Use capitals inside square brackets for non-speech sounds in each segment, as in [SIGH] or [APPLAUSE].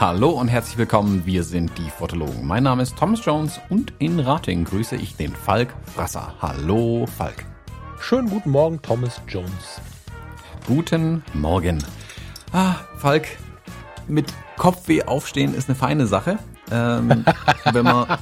Hallo und herzlich willkommen, wir sind die Fotologen. Mein Name ist Thomas Jones und in Rating grüße ich den Falk Frasser. Hallo Falk. Schönen guten Morgen, Thomas Jones. Guten Morgen. Ah, Falk, mit Kopfweh aufstehen ist eine feine Sache. Ähm, [LAUGHS] wenn man.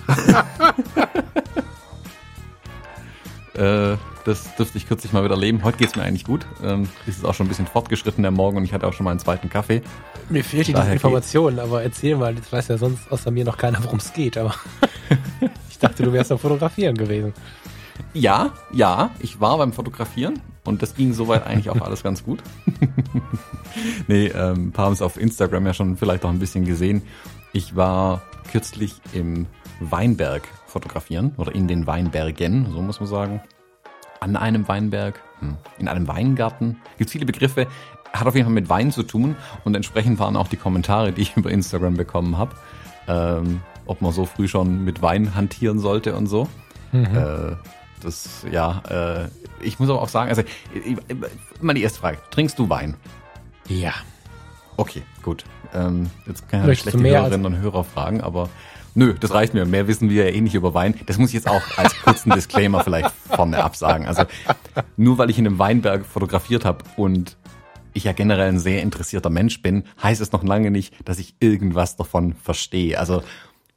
äh, das dürfte ich kürzlich mal wieder erleben. Heute geht es mir eigentlich gut. Ähm, es ist auch schon ein bisschen fortgeschritten der Morgen und ich hatte auch schon mal einen zweiten Kaffee. Mir fehlt die Information, aber erzähl mal, das weiß ja sonst außer mir noch keiner, worum es geht, aber [LAUGHS] ich dachte, du wärst am Fotografieren gewesen. Ja, ja, ich war beim Fotografieren und das ging soweit eigentlich auch alles ganz gut. [LAUGHS] nee, ähm, ein paar haben es auf Instagram ja schon vielleicht auch ein bisschen gesehen. Ich war kürzlich im Weinberg fotografieren oder in den Weinbergen, so muss man sagen an einem Weinberg, hm, in einem Weingarten. Gibt viele Begriffe, hat auf jeden Fall mit Wein zu tun und entsprechend waren auch die Kommentare, die ich [LAUGHS] über Instagram bekommen habe, ähm, ob man so früh schon mit Wein hantieren sollte und so. Mhm. Äh, das, ja, äh, ich muss aber auch sagen, also immer die erste Frage, trinkst du Wein? Ja. Okay, gut. Ähm, jetzt kann ich schlechte Hörerinnen und Hörer fragen, aber Nö, das reicht mir. Mehr wissen wir ja eh nicht über Wein. Das muss ich jetzt auch als kurzen [LAUGHS] Disclaimer vielleicht vorne absagen. Also nur weil ich in einem Weinberg fotografiert habe und ich ja generell ein sehr interessierter Mensch bin, heißt es noch lange nicht, dass ich irgendwas davon verstehe. Also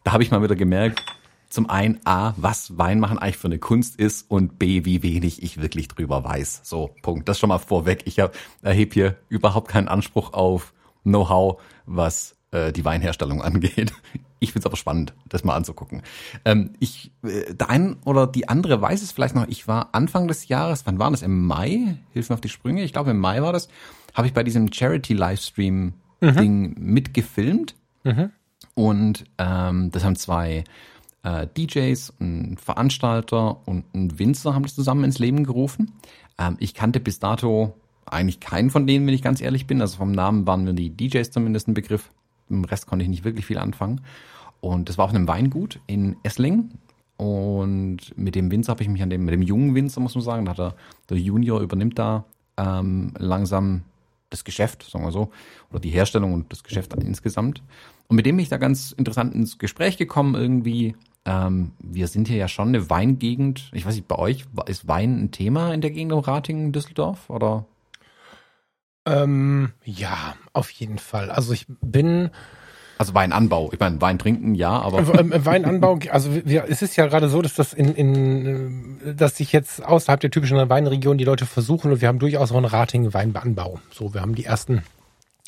da habe ich mal wieder gemerkt, zum einen A, was Weinmachen eigentlich für eine Kunst ist und B, wie wenig ich wirklich drüber weiß. So, Punkt. Das schon mal vorweg. Ich erhebe hier überhaupt keinen Anspruch auf Know-how, was äh, die Weinherstellung [LAUGHS] angeht. Ich finde es aber spannend, das mal anzugucken. Ähm, ich, äh, der ein oder die andere weiß es vielleicht noch. Ich war Anfang des Jahres, wann war das? Im Mai? Hilf mir auf die Sprünge. Ich glaube, im Mai war das. Habe ich bei diesem Charity-Livestream-Ding mhm. mitgefilmt. Mhm. Und ähm, das haben zwei äh, DJs, ein Veranstalter und ein Winzer haben das zusammen ins Leben gerufen. Ähm, ich kannte bis dato eigentlich keinen von denen, wenn ich ganz ehrlich bin. Also vom Namen waren mir die DJs zumindest ein Begriff. Im Rest konnte ich nicht wirklich viel anfangen. Und das war auf einem Weingut in Essling. Und mit dem Winzer habe ich mich an dem, mit dem jungen Winzer, muss man sagen, da hat er, der Junior übernimmt da ähm, langsam das Geschäft, sagen wir so, oder die Herstellung und das Geschäft dann insgesamt. Und mit dem bin ich da ganz interessant ins Gespräch gekommen irgendwie. Ähm, wir sind hier ja schon eine Weingegend. Ich weiß nicht, bei euch ist Wein ein Thema in der Gegend um Ratingen, Düsseldorf oder? Ähm, ja, auf jeden Fall. Also ich bin. Also Weinanbau. Ich meine, Wein trinken, ja, aber. Äh, Weinanbau, [LAUGHS] also wir, es ist ja gerade so, dass das in, in dass sich jetzt außerhalb der typischen Weinregion die Leute versuchen und wir haben durchaus auch einen Ratingen Weinanbau. So, wir haben die ersten,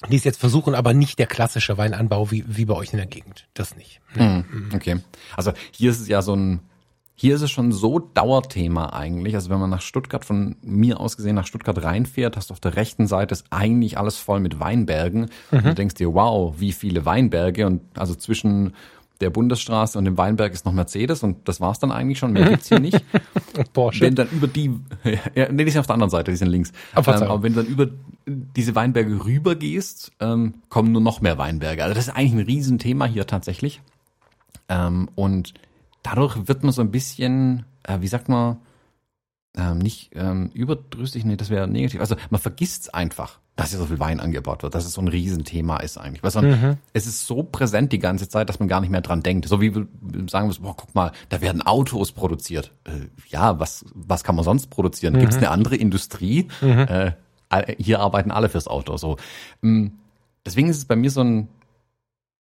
die es jetzt versuchen, aber nicht der klassische Weinanbau wie, wie bei euch in der Gegend. Das nicht. Mhm. Okay. Also hier ist es ja so ein hier ist es schon so Dauerthema eigentlich. Also wenn man nach Stuttgart, von mir aus gesehen nach Stuttgart reinfährt, hast du auf der rechten Seite ist eigentlich alles voll mit Weinbergen. Mhm. Und du denkst dir, wow, wie viele Weinberge. Und also zwischen der Bundesstraße und dem Weinberg ist noch Mercedes und das war's dann eigentlich schon. Mehr gibt's hier nicht. [LAUGHS] Porsche. Wenn dann über die, [LAUGHS] ja, nee, die sind auf der anderen Seite, die sind links. Ähm, aber wenn du dann über diese Weinberge rüber gehst, ähm, kommen nur noch mehr Weinberge. Also das ist eigentlich ein Riesenthema hier tatsächlich. Ähm, und dadurch wird man so ein bisschen, äh, wie sagt man, ähm, nicht ähm, überdrüssig, nee, das wäre negativ. Also man vergisst es einfach, dass hier so viel Wein angebaut wird, dass es so ein Riesenthema ist eigentlich. Weil man, mhm. es ist so präsent die ganze Zeit, dass man gar nicht mehr dran denkt. So wie wir sagen wir, boah, guck mal, da werden Autos produziert. Äh, ja, was, was kann man sonst produzieren? Mhm. Gibt es eine andere Industrie? Mhm. Äh, hier arbeiten alle fürs Auto. So. Mm, deswegen ist es bei mir so ein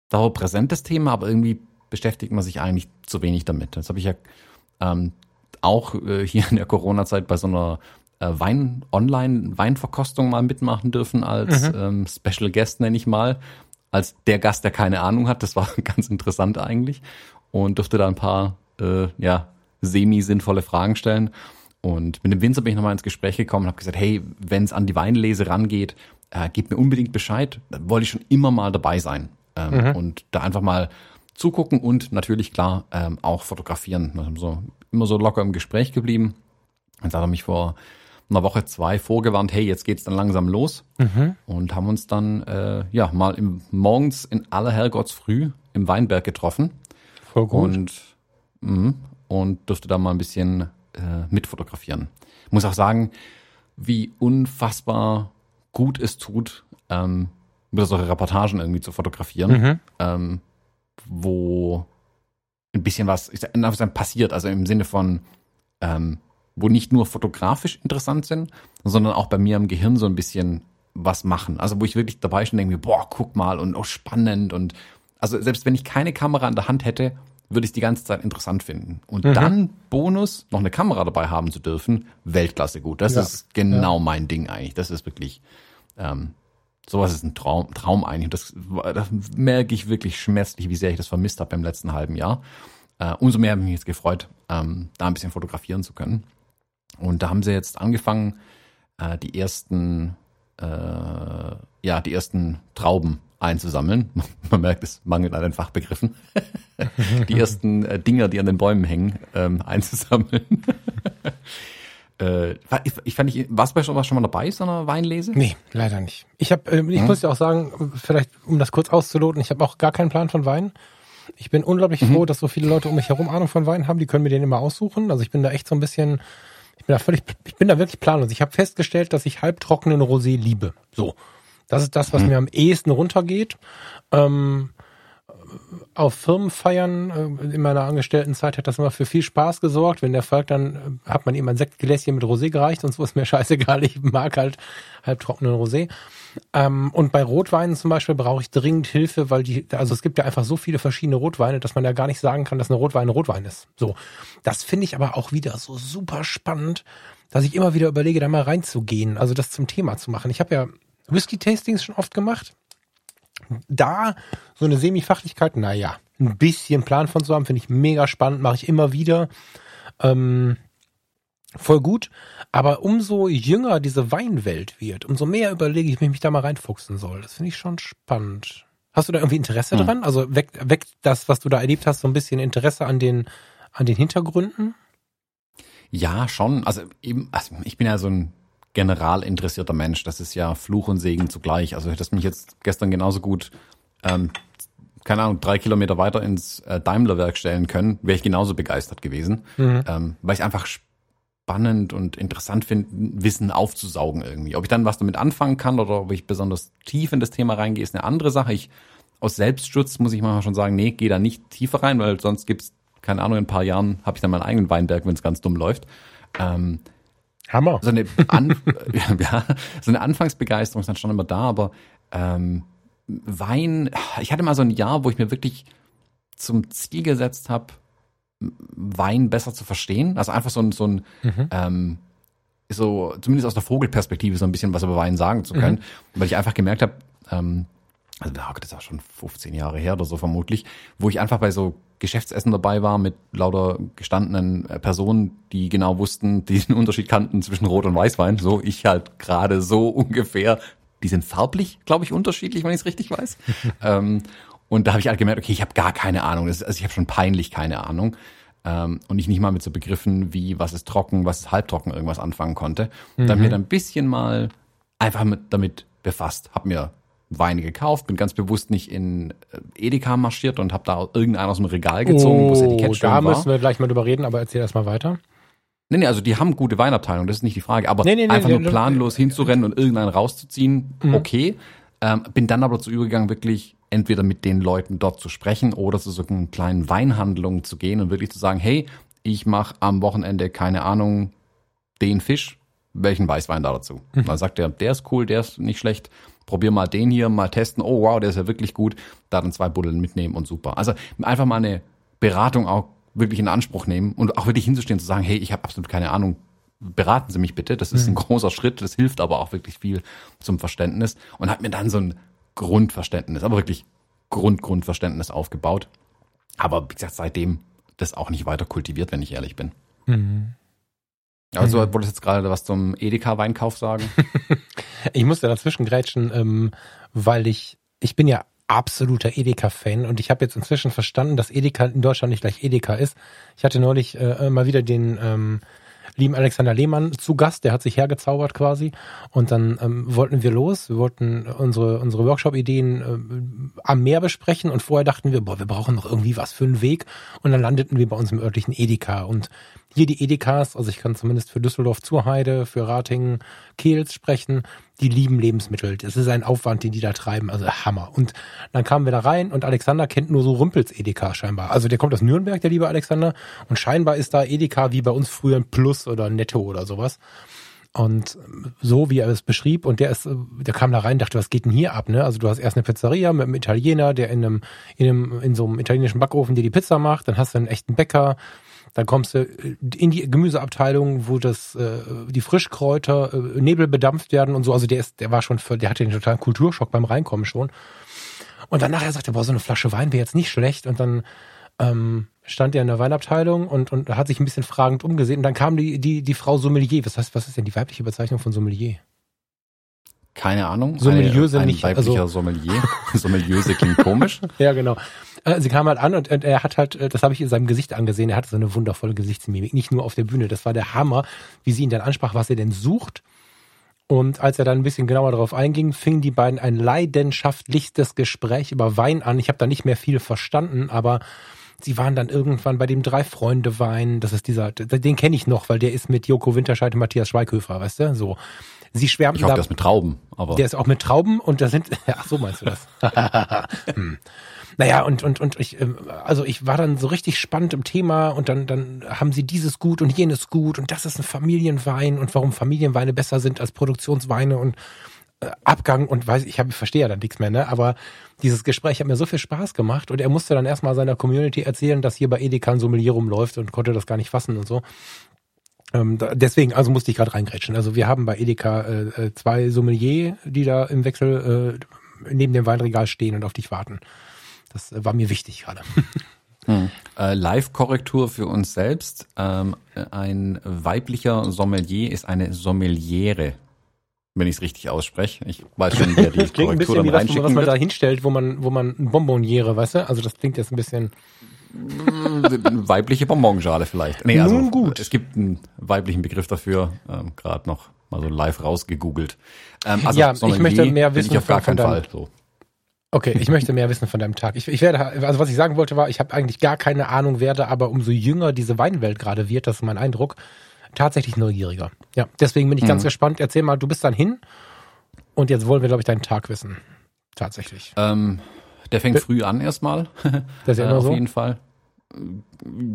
dauerpräsentes Thema, aber irgendwie beschäftigt man sich eigentlich zu wenig damit. Das habe ich ja ähm, auch äh, hier in der Corona-Zeit bei so einer äh, Wein online Weinverkostung mal mitmachen dürfen als mhm. ähm, Special Guest nenne ich mal, als der Gast, der keine Ahnung hat. Das war [LAUGHS] ganz interessant eigentlich und durfte da ein paar äh, ja semi sinnvolle Fragen stellen. Und mit dem Winzer bin ich nochmal ins Gespräch gekommen und habe gesagt, hey, wenn es an die Weinlese rangeht, äh, gebt mir unbedingt Bescheid. Da wollte ich schon immer mal dabei sein. Ähm, mhm. Und da einfach mal zugucken und natürlich klar ähm, auch fotografieren. Wir haben so immer so locker im Gespräch geblieben. Jetzt hat er mich vor einer Woche, zwei vorgewarnt, hey, jetzt geht's dann langsam los. Mhm. Und haben uns dann äh, ja mal im, morgens in aller Herrgottsfrüh im Weinberg getroffen. Voll gut. Und, mh, und durfte da mal ein bisschen äh, mitfotografieren. Muss auch sagen, wie unfassbar gut es tut, ähm, wieder solche Reportagen irgendwie zu fotografieren, Mhm. ähm, wo ein bisschen was ich sag, passiert, also im Sinne von, ähm, wo nicht nur fotografisch interessant sind, sondern auch bei mir im Gehirn so ein bisschen was machen. Also wo ich wirklich dabei und denke boah, guck mal und oh, spannend und also selbst wenn ich keine Kamera in der Hand hätte, würde ich die ganze Zeit interessant finden. Und Mhm. dann Bonus, noch eine Kamera dabei haben zu dürfen, Weltklasse gut. Das Ja. ist genau mein Ding eigentlich. Das ist wirklich, ähm, sowas ist ein Traum, Traum eigentlich. Und das, das merke ich wirklich schmerzlich, wie sehr ich das vermisst habe im letzten halben Jahr. Äh, umso mehr habe ich mich jetzt gefreut, ähm, da ein bisschen fotografieren zu können. Und da haben sie jetzt angefangen, äh, die ersten, äh, ja, die ersten Trauben einzusammeln. [LAUGHS] Man merkt, es mangelt an den Fachbegriffen. [LAUGHS] [LAUGHS] die ersten äh, Dinger, die an den Bäumen hängen, ähm, [LAUGHS] einzusammeln. [LAUGHS] äh, ich, ich fand ich, warst du schon, warst schon mal dabei, so einer Weinlese? Nee, leider nicht. Ich habe, äh, ich Hm? muss ja auch sagen, vielleicht um das kurz auszuloten, ich habe auch gar keinen Plan von Wein. Ich bin unglaublich Mhm. froh, dass so viele Leute um mich herum Ahnung von Wein haben. Die können mir den immer aussuchen. Also ich bin da echt so ein bisschen, ich bin da völlig, ich bin da wirklich planlos. Ich habe festgestellt, dass ich halbtrockenen Rosé liebe. So, das ist das, was mir am ehesten runtergeht. Ähm, auf Firmenfeiern äh, in meiner Angestelltenzeit hat das immer für viel Spaß gesorgt. Wenn der Falk dann, äh, hat man ihm ein Sektgläschen mit Rosé gereicht und so ist mir scheißegal. Ich mag halt halbtrockenen Rosé. Ähm, und bei Rotweinen zum Beispiel brauche ich dringend Hilfe, weil die, also es gibt ja einfach so viele verschiedene Rotweine, dass man ja gar nicht sagen kann, dass eine Rotwein ein Rotwein ist. So. Das finde ich aber auch wieder so super spannend, dass ich immer wieder überlege, da mal reinzugehen, also das zum Thema zu machen. Ich habe ja Whisky-Tastings schon oft gemacht da so eine Semi-Fachlichkeit, naja, ein bisschen Plan von zu haben, finde ich mega spannend, mache ich immer wieder. Ähm, voll gut. Aber umso jünger diese Weinwelt wird, umso mehr überlege ich, wie ich mich da mal reinfuchsen soll. Das finde ich schon spannend. Hast du da irgendwie Interesse Hm. dran? Also weckt, weckt das, was du da erlebt hast, so ein bisschen Interesse an den, an den Hintergründen? Ja, schon. Also eben, also ich bin ja so ein general interessierter Mensch. Das ist ja Fluch und Segen zugleich. Also hätte mich jetzt gestern genauso gut, ähm, keine Ahnung, drei Kilometer weiter ins äh, Daimler-Werk stellen können, wäre ich genauso begeistert gewesen. Mhm. Ähm, weil ich einfach spannend und interessant finde, Wissen aufzusaugen irgendwie. Ob ich dann was damit anfangen kann oder ob ich besonders tief in das Thema reingehe, ist eine andere Sache. Ich aus Selbstschutz muss ich manchmal schon sagen, nee, geh da nicht tiefer rein, weil sonst gibt's keine Ahnung, in ein paar Jahren habe ich dann meinen eigenen Weinberg, wenn es ganz dumm läuft. Ähm, Hammer. so eine, An [LAUGHS] ja, so eine Anfangsbegeisterung ist dann schon immer da, aber ähm, Wein, ich hatte mal so ein Jahr, wo ich mir wirklich zum Ziel gesetzt habe, Wein besser zu verstehen. Also einfach so ein, so ein Mhm. ähm, so zumindest aus der Vogelperspektive so ein bisschen was über Wein sagen zu können, weil ich einfach gemerkt habe, ähm, also da das ist auch schon 15 Jahre her oder so vermutlich, wo ich einfach bei so Geschäftsessen dabei war mit lauter gestandenen äh, Personen, die genau wussten, die [LAUGHS] den Unterschied kannten zwischen Rot- und Weißwein. So ich halt gerade so [LAUGHS] ungefähr. Die sind farblich, glaube ich, unterschiedlich, wenn ich es richtig weiß. [LAUGHS] ähm, und da habe ich halt gemerkt, okay, ich habe gar keine Ahnung. Das also ich habe schon peinlich keine Ahnung. Ähm, und ich nicht mal mit so Begriffen wie was ist trocken, was ist halbtrocken irgendwas anfangen konnte. Dann mir dann ein bisschen mal einfach mit, damit befasst. Hab mir Weine gekauft, bin ganz bewusst nicht in äh, Edeka marschiert und habe da irgendeinen aus dem Regal gezogen, wo das Etikett schön Oh, da war. müssen wir gleich mal drüber reden, aber erzähl erst mal weiter. Nee, nee, also die haben gute Weinabteilung, das ist nicht die Frage. Aber Nee, nee, einfach nee, nur planlos hinzurennen und irgendeinen rauszuziehen, Mhm. okay. Ähm, bin dann aber dazu übergegangen, wirklich entweder mit den Leuten dort zu sprechen oder zu so einer kleinen Weinhandlung zu gehen und wirklich zu sagen, hey, ich mache am Wochenende, keine Ahnung, den Fisch, welchen Weißwein da dazu? Mhm. Dann sagt er, der ist cool, der ist nicht schlecht, probier mal den hier, mal testen, oh wow, der ist ja wirklich gut, da dann zwei Buddeln mitnehmen und super. Also einfach mal eine Beratung auch wirklich in Anspruch nehmen und auch wirklich hinzustehen und zu sagen, hey, ich habe absolut keine Ahnung, beraten Sie mich bitte. Das ist ein großer Schritt, das hilft aber auch wirklich viel zum Verständnis und hat mir dann so ein Grundverständnis, aber wirklich Grund, Grundverständnis aufgebaut. Aber wie gesagt, seitdem das auch nicht weiter kultiviert, wenn ich ehrlich bin. Also Mhm. wolltest jetzt gerade was zum Edeka-Weinkauf sagen? [LAUGHS] Ich musste dazwischen grätschen, ähm, weil ich, ich bin ja absoluter Edeka-Fan und ich habe jetzt inzwischen verstanden, dass Edeka in Deutschland nicht gleich Edeka ist. Ich hatte neulich äh, mal wieder den ähm, lieben Alexander Lehmann zu Gast, der hat sich hergezaubert quasi. Und dann ähm, wollten wir los, wir wollten unsere, unsere Workshop-Ideen äh, am Meer besprechen und vorher dachten wir, boah, wir brauchen noch irgendwie was für einen Weg. Und dann landeten wir bei uns im örtlichen Edeka und hier die Edekas, also ich kann zumindest für Düsseldorf Zurheide, für Ratingen, Kehls sprechen, die lieben Lebensmittel. Das ist ein Aufwand, den die da treiben, also Hammer. Und dann kamen wir da rein und Alexander kennt nur so Rümpels Edeka scheinbar. Also der kommt aus Nürnberg, der liebe Alexander, und scheinbar ist da Edeka wie bei uns früher ein Plus oder Netto oder sowas. Und so wie er es beschrieb, und der ist, der kam da rein, dachte, was geht denn hier ab, ne? Also du hast erst eine Pizzeria mit einem Italiener, der in einem, in einem, in so einem italienischen Backofen dir die Pizza macht, dann hast du einen echten Bäcker, dann kommst du in die Gemüseabteilung, wo das äh, die Frischkräuter äh, Nebel bedampft werden und so. Also der ist, der war schon für, der hatte den totalen Kulturschock beim Reinkommen schon. Und dann nachher sagte er, boah, so eine Flasche Wein wäre jetzt nicht schlecht. Und dann ähm, stand er in der Weinabteilung und, und hat sich ein bisschen fragend umgesehen. Und dann kam die, die, die Frau Sommelier. Was heißt, was ist denn die weibliche Bezeichnung von Sommelier? Keine Ahnung. Sommelier sind ein nicht. weiblicher Also, Sommelier. [LAUGHS] Sommeliöse klingt komisch. [LAUGHS] ja, genau. Äh, Sie kam halt an und, und er hat halt, äh, das habe ich in seinem Gesicht angesehen, er hatte so eine wundervolle Gesichtsmimik, nicht nur auf der Bühne. Das war der Hammer, wie sie ihn dann ansprach, was er denn sucht. Und als er dann ein bisschen genauer darauf einging, fingen die beiden ein leidenschaftlichstes Gespräch über Wein an. Ich habe da nicht mehr viel verstanden, aber sie waren dann irgendwann bei dem Drei Freunde Wein. Das ist dieser, den kenne ich noch, weil der ist mit Joko Winterscheid und Matthias Schweighöfer, weißt du? So. Sie schwärmten Ich hoffe, da. das mit Trauben, aber Der ist auch mit Trauben und da sind, [LAUGHS] ach so meinst du das? [LAUGHS] hm. Naja, und, und, und ich, ähm, also ich war dann so richtig spannend im Thema und dann, dann haben sie dieses gut und jenes gut und das ist ein Familienwein und warum Familienweine besser sind als Produktionsweine und äh, Abgang und weiß ich, habe ich verstehe ja dann nichts mehr, ne? Aber dieses Gespräch hat mir so viel Spaß gemacht und er musste dann erstmal seiner Community erzählen, dass hier bei Edeka ein Sommelier rumläuft und konnte das gar nicht fassen und so. Ähm, da, deswegen, also musste ich gerade reingrätschen. Also wir haben bei Edeka äh, äh, zwei Sommelier, die da im Wechsel äh, neben dem Weinregal stehen und auf dich warten. Das äh, war mir wichtig gerade. [LAUGHS] Äh, Live-Korrektur für uns selbst. Ähm, ein weiblicher Sommelier ist eine Sommeliere, wenn ich es richtig ausspreche. Ich weiß schon, wer [LAUGHS] die Das klingt ein Korrektur bisschen dann wie das, was man da hinstellt, wo man, wo man ein Bonboniere, weißt du? Also das klingt jetzt ein bisschen. Weibliche Bonbonschale vielleicht. Nee, also Nun gut. es gibt einen weiblichen Begriff dafür, ähm, gerade noch mal so live rausgegoogelt. Ähm, also Ja, ich möchte mehr wissen ich auf gar von- keinen Fall. deinem- So. Okay, ich möchte mehr wissen von deinem Tag. Ich, ich werde, also was ich sagen wollte war, ich habe eigentlich gar keine Ahnung, werde aber umso jünger diese Weinwelt gerade wird, das ist mein Eindruck, tatsächlich neugieriger. Ja, deswegen bin ich Mhm. ganz gespannt. Erzähl mal, du bist dann hin und jetzt wollen wir, glaube ich, deinen Tag wissen. Tatsächlich. Ähm, der fängt früh an erstmal. [LAUGHS] Das ist ja äh, immer auf so. jeden Fall.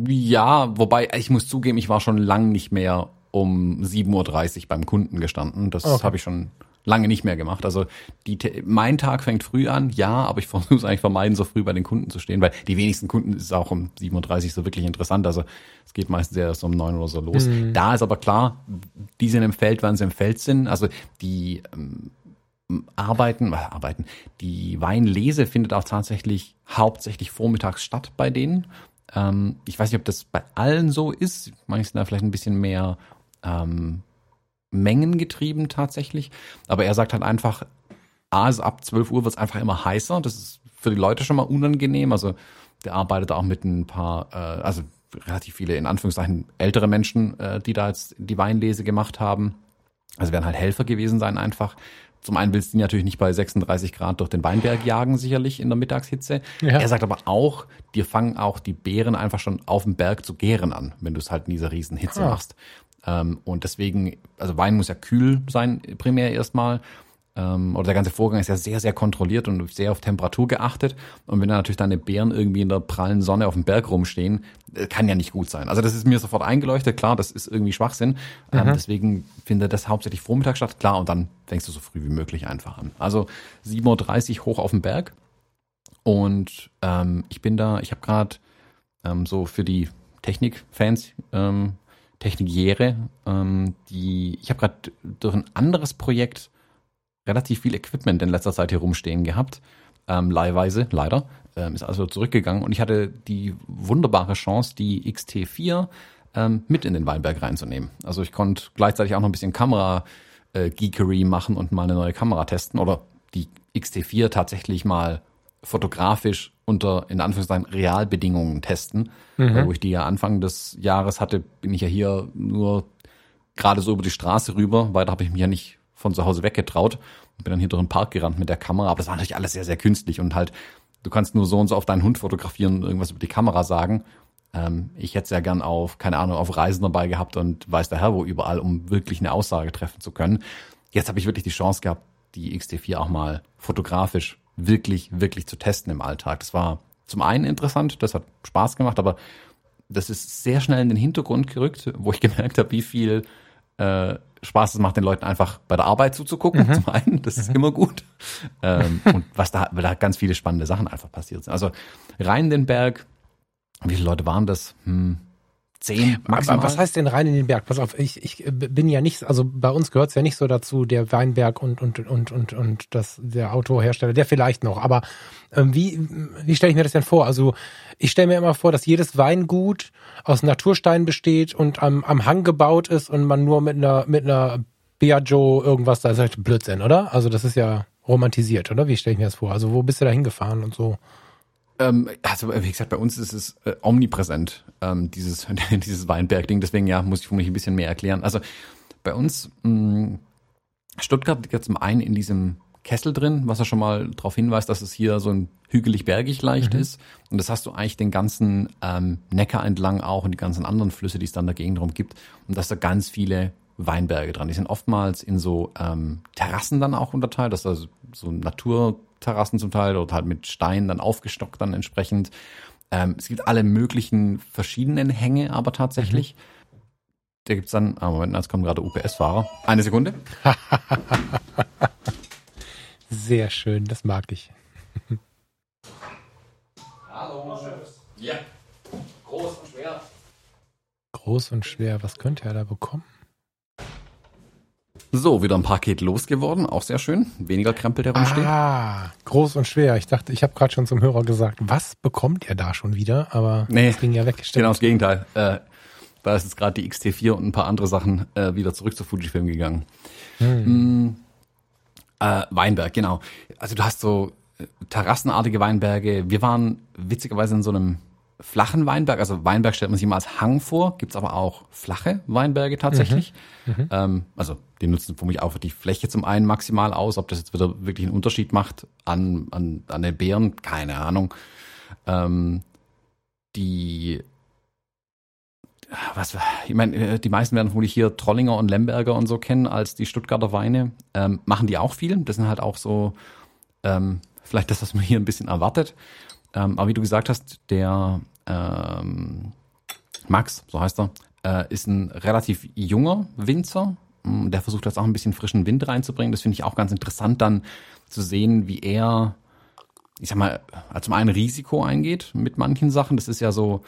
Ja, wobei ich muss zugeben, ich war schon lang nicht mehr um 7.30 Uhr beim Kunden gestanden. Das Okay. habe ich schon lange nicht mehr gemacht. Also die, mein Tag fängt früh an, ja, aber ich [LAUGHS] versuche es eigentlich vermeiden, so früh bei den Kunden zu stehen, weil die wenigsten Kunden ist auch um 7.30 Uhr so wirklich interessant. Also es geht meistens erst um 9 oder so los. Da ist aber klar, die sind im Feld, wann sie im Feld sind. Also die ähm, Arbeiten, äh, Arbeiten, die Weinlese findet auch tatsächlich hauptsächlich vormittags statt bei denen. Ähm, ich weiß nicht, ob das bei allen so ist. Manche sind da vielleicht ein bisschen mehr ähm, mengengetrieben tatsächlich. Aber er sagt halt einfach, A, ist ab 12 Uhr wird es einfach immer heißer. Das ist für die Leute schon mal unangenehm. Also der arbeitet auch mit ein paar, äh, also relativ viele in Anführungszeichen ältere Menschen, äh, die da jetzt die Weinlese gemacht haben. Also werden halt Helfer gewesen sein einfach. Zum einen willst du die natürlich nicht bei 36 Grad durch den Weinberg jagen, sicherlich in der Mittagshitze. Ja. Er sagt aber auch, dir fangen auch die Beeren einfach schon auf dem Berg zu gären an, wenn du es halt in dieser riesen Hitze Ah. machst. Ähm, und deswegen, also Wein muss ja kühl sein, primär erstmal. Ähm, oder der ganze Vorgang ist ja sehr, sehr kontrolliert und sehr auf Temperatur geachtet. Und wenn da natürlich deine Beeren irgendwie in der prallen Sonne auf dem Berg rumstehen, äh, kann ja nicht gut sein. Also das ist mir sofort eingeleuchtet. Klar, das ist irgendwie Schwachsinn. Ähm, deswegen findet das hauptsächlich Vormittag statt. Klar, und dann fängst du so früh wie möglich einfach an. Also 7.30 Uhr hoch auf den Berg. Und ähm, ich bin da, ich habe gerade ähm, so für die Technikfans, ähm, Technikiere, ähm, die, ich habe gerade durch ein anderes Projekt relativ viel Equipment in letzter Zeit hier rumstehen gehabt, ähm, leihweise, leider, ähm, ist also zurückgegangen. Und ich hatte die wunderbare Chance, die XT4 ähm, mit in den Weinberg reinzunehmen. Also ich konnte gleichzeitig auch noch ein bisschen Kamera äh, Geekery machen und mal eine neue Kamera testen oder die XT4 tatsächlich mal fotografisch unter in Anführungszeichen Realbedingungen testen. Weil Wo ich die ja Anfang des Jahres hatte, bin ich ja hier nur gerade so über die Straße rüber, weiter habe ich mich ja nicht von zu Hause weggetraut und bin dann hier durch den Park gerannt mit der Kamera, aber das war natürlich alles sehr, sehr künstlich und halt, du kannst nur so und so auf deinen Hund fotografieren und irgendwas über die Kamera sagen. Ähm, ich hätte es ja gern auf, keine Ahnung, auf Reisen dabei gehabt und weiß der Herr wo überall, um wirklich eine Aussage treffen zu können. Jetzt habe ich wirklich die Chance gehabt, die XT4 auch mal fotografisch wirklich, wirklich zu testen im Alltag. Das war zum einen interessant, das hat Spaß gemacht, aber das ist sehr schnell in den Hintergrund gerückt, wo ich [LAUGHS] gemerkt habe, wie viel äh, Spaß es macht, den Leuten einfach bei der Arbeit zuzugucken. Mhm. Zum einen, das ist mhm. immer gut. Ähm, und was da, weil da ganz viele spannende Sachen einfach passiert sind. Also rein den Berg, wie viele Leute waren das? Hm, zehn maximal. Aber was heißt denn rein in den Berg? Pass auf, ich, ich bin ja nicht, also bei uns gehört es ja nicht so dazu, der Weinberg und und und und und das der Autohersteller, der vielleicht noch. Aber ähm, wie wie stelle ich mir das denn vor? Also ich stelle mir immer vor, dass jedes Weingut aus Naturstein besteht und am, am Hang gebaut ist und man nur mit einer mit einer Biagio irgendwas, da ist halt Blödsinn, oder? Also das ist ja romantisiert, oder? Wie stelle ich mir das vor? Also wo bist du da hingefahren und so? Ähm, also wie gesagt, bei uns ist es äh, omnipräsent, ähm, dieses, [LAUGHS] dieses Weinberg-Ding. Deswegen ja, muss ich für mich ein bisschen mehr erklären. Also bei uns, mh, mm, Stuttgart liegt ja zum einen in diesem Kessel drin, was ja schon mal darauf hinweist, dass es hier so ein hügelig-bergig leicht mhm. ist. Und das hast du eigentlich den ganzen ähm, Neckar entlang auch und die ganzen anderen Flüsse, die es dann dagegen drum gibt. Und dass da ganz viele Weinberge dran. Die sind oftmals in so ähm, Terrassen dann auch unterteilt, das ist also so Naturterrassen zum Teil oder halt mit Steinen dann aufgestockt dann entsprechend. Ähm, es gibt alle möglichen verschiedenen Hänge, aber tatsächlich. Mhm. Da gibt's dann, ah Moment, jetzt kommen gerade UPS-Fahrer. Eine Sekunde. Sehr schön, das mag ich. Hallo. Ja. Groß und schwer. Groß und schwer, was könnte er da bekommen? So, wieder ein Paket losgeworden, auch sehr schön. Weniger Krempel, der rumsteht. Ah, groß und schwer. Ich dachte, ich habe gerade schon zum Hörer gesagt, was bekommt ihr da schon wieder? Aber nee, das ging ja weg. Stimmt. Genau das Gegenteil. Äh, da ist jetzt gerade die XT4 und ein paar andere Sachen äh, wieder zurück zu Fujifilm gegangen. Hm. Mm, äh, Weinberg, genau. Also du hast so äh, terrassenartige Weinberge. Wir waren witzigerweise in so einem flachen Weinberg, also Weinberg stellt man sich immer als Hang vor, gibt's aber auch flache Weinberge tatsächlich. Mhm. Mhm. Ähm, also die nutzen für mich auch die Fläche zum einen maximal aus. Ob das jetzt wieder wirklich einen Unterschied macht an, an, an den Beeren, keine Ahnung. Ähm, die was, ich meine, äh, die meisten werden vermutlich hier Trollinger und Lemberger und so kennen als die Stuttgarter Weine. Ähm, machen die auch viel. Das sind halt auch so, ähm, vielleicht das, was man hier ein bisschen erwartet. Ähm, aber wie du gesagt hast, der ähm, Max, so heißt er, äh, ist ein relativ junger Winzer. Mm, der versucht jetzt auch ein bisschen frischen Wind reinzubringen. Das finde ich auch ganz interessant, dann zu sehen, wie er, ich sag mal, äh, zum einen Risiko eingeht mit manchen Sachen. Das ist ja so,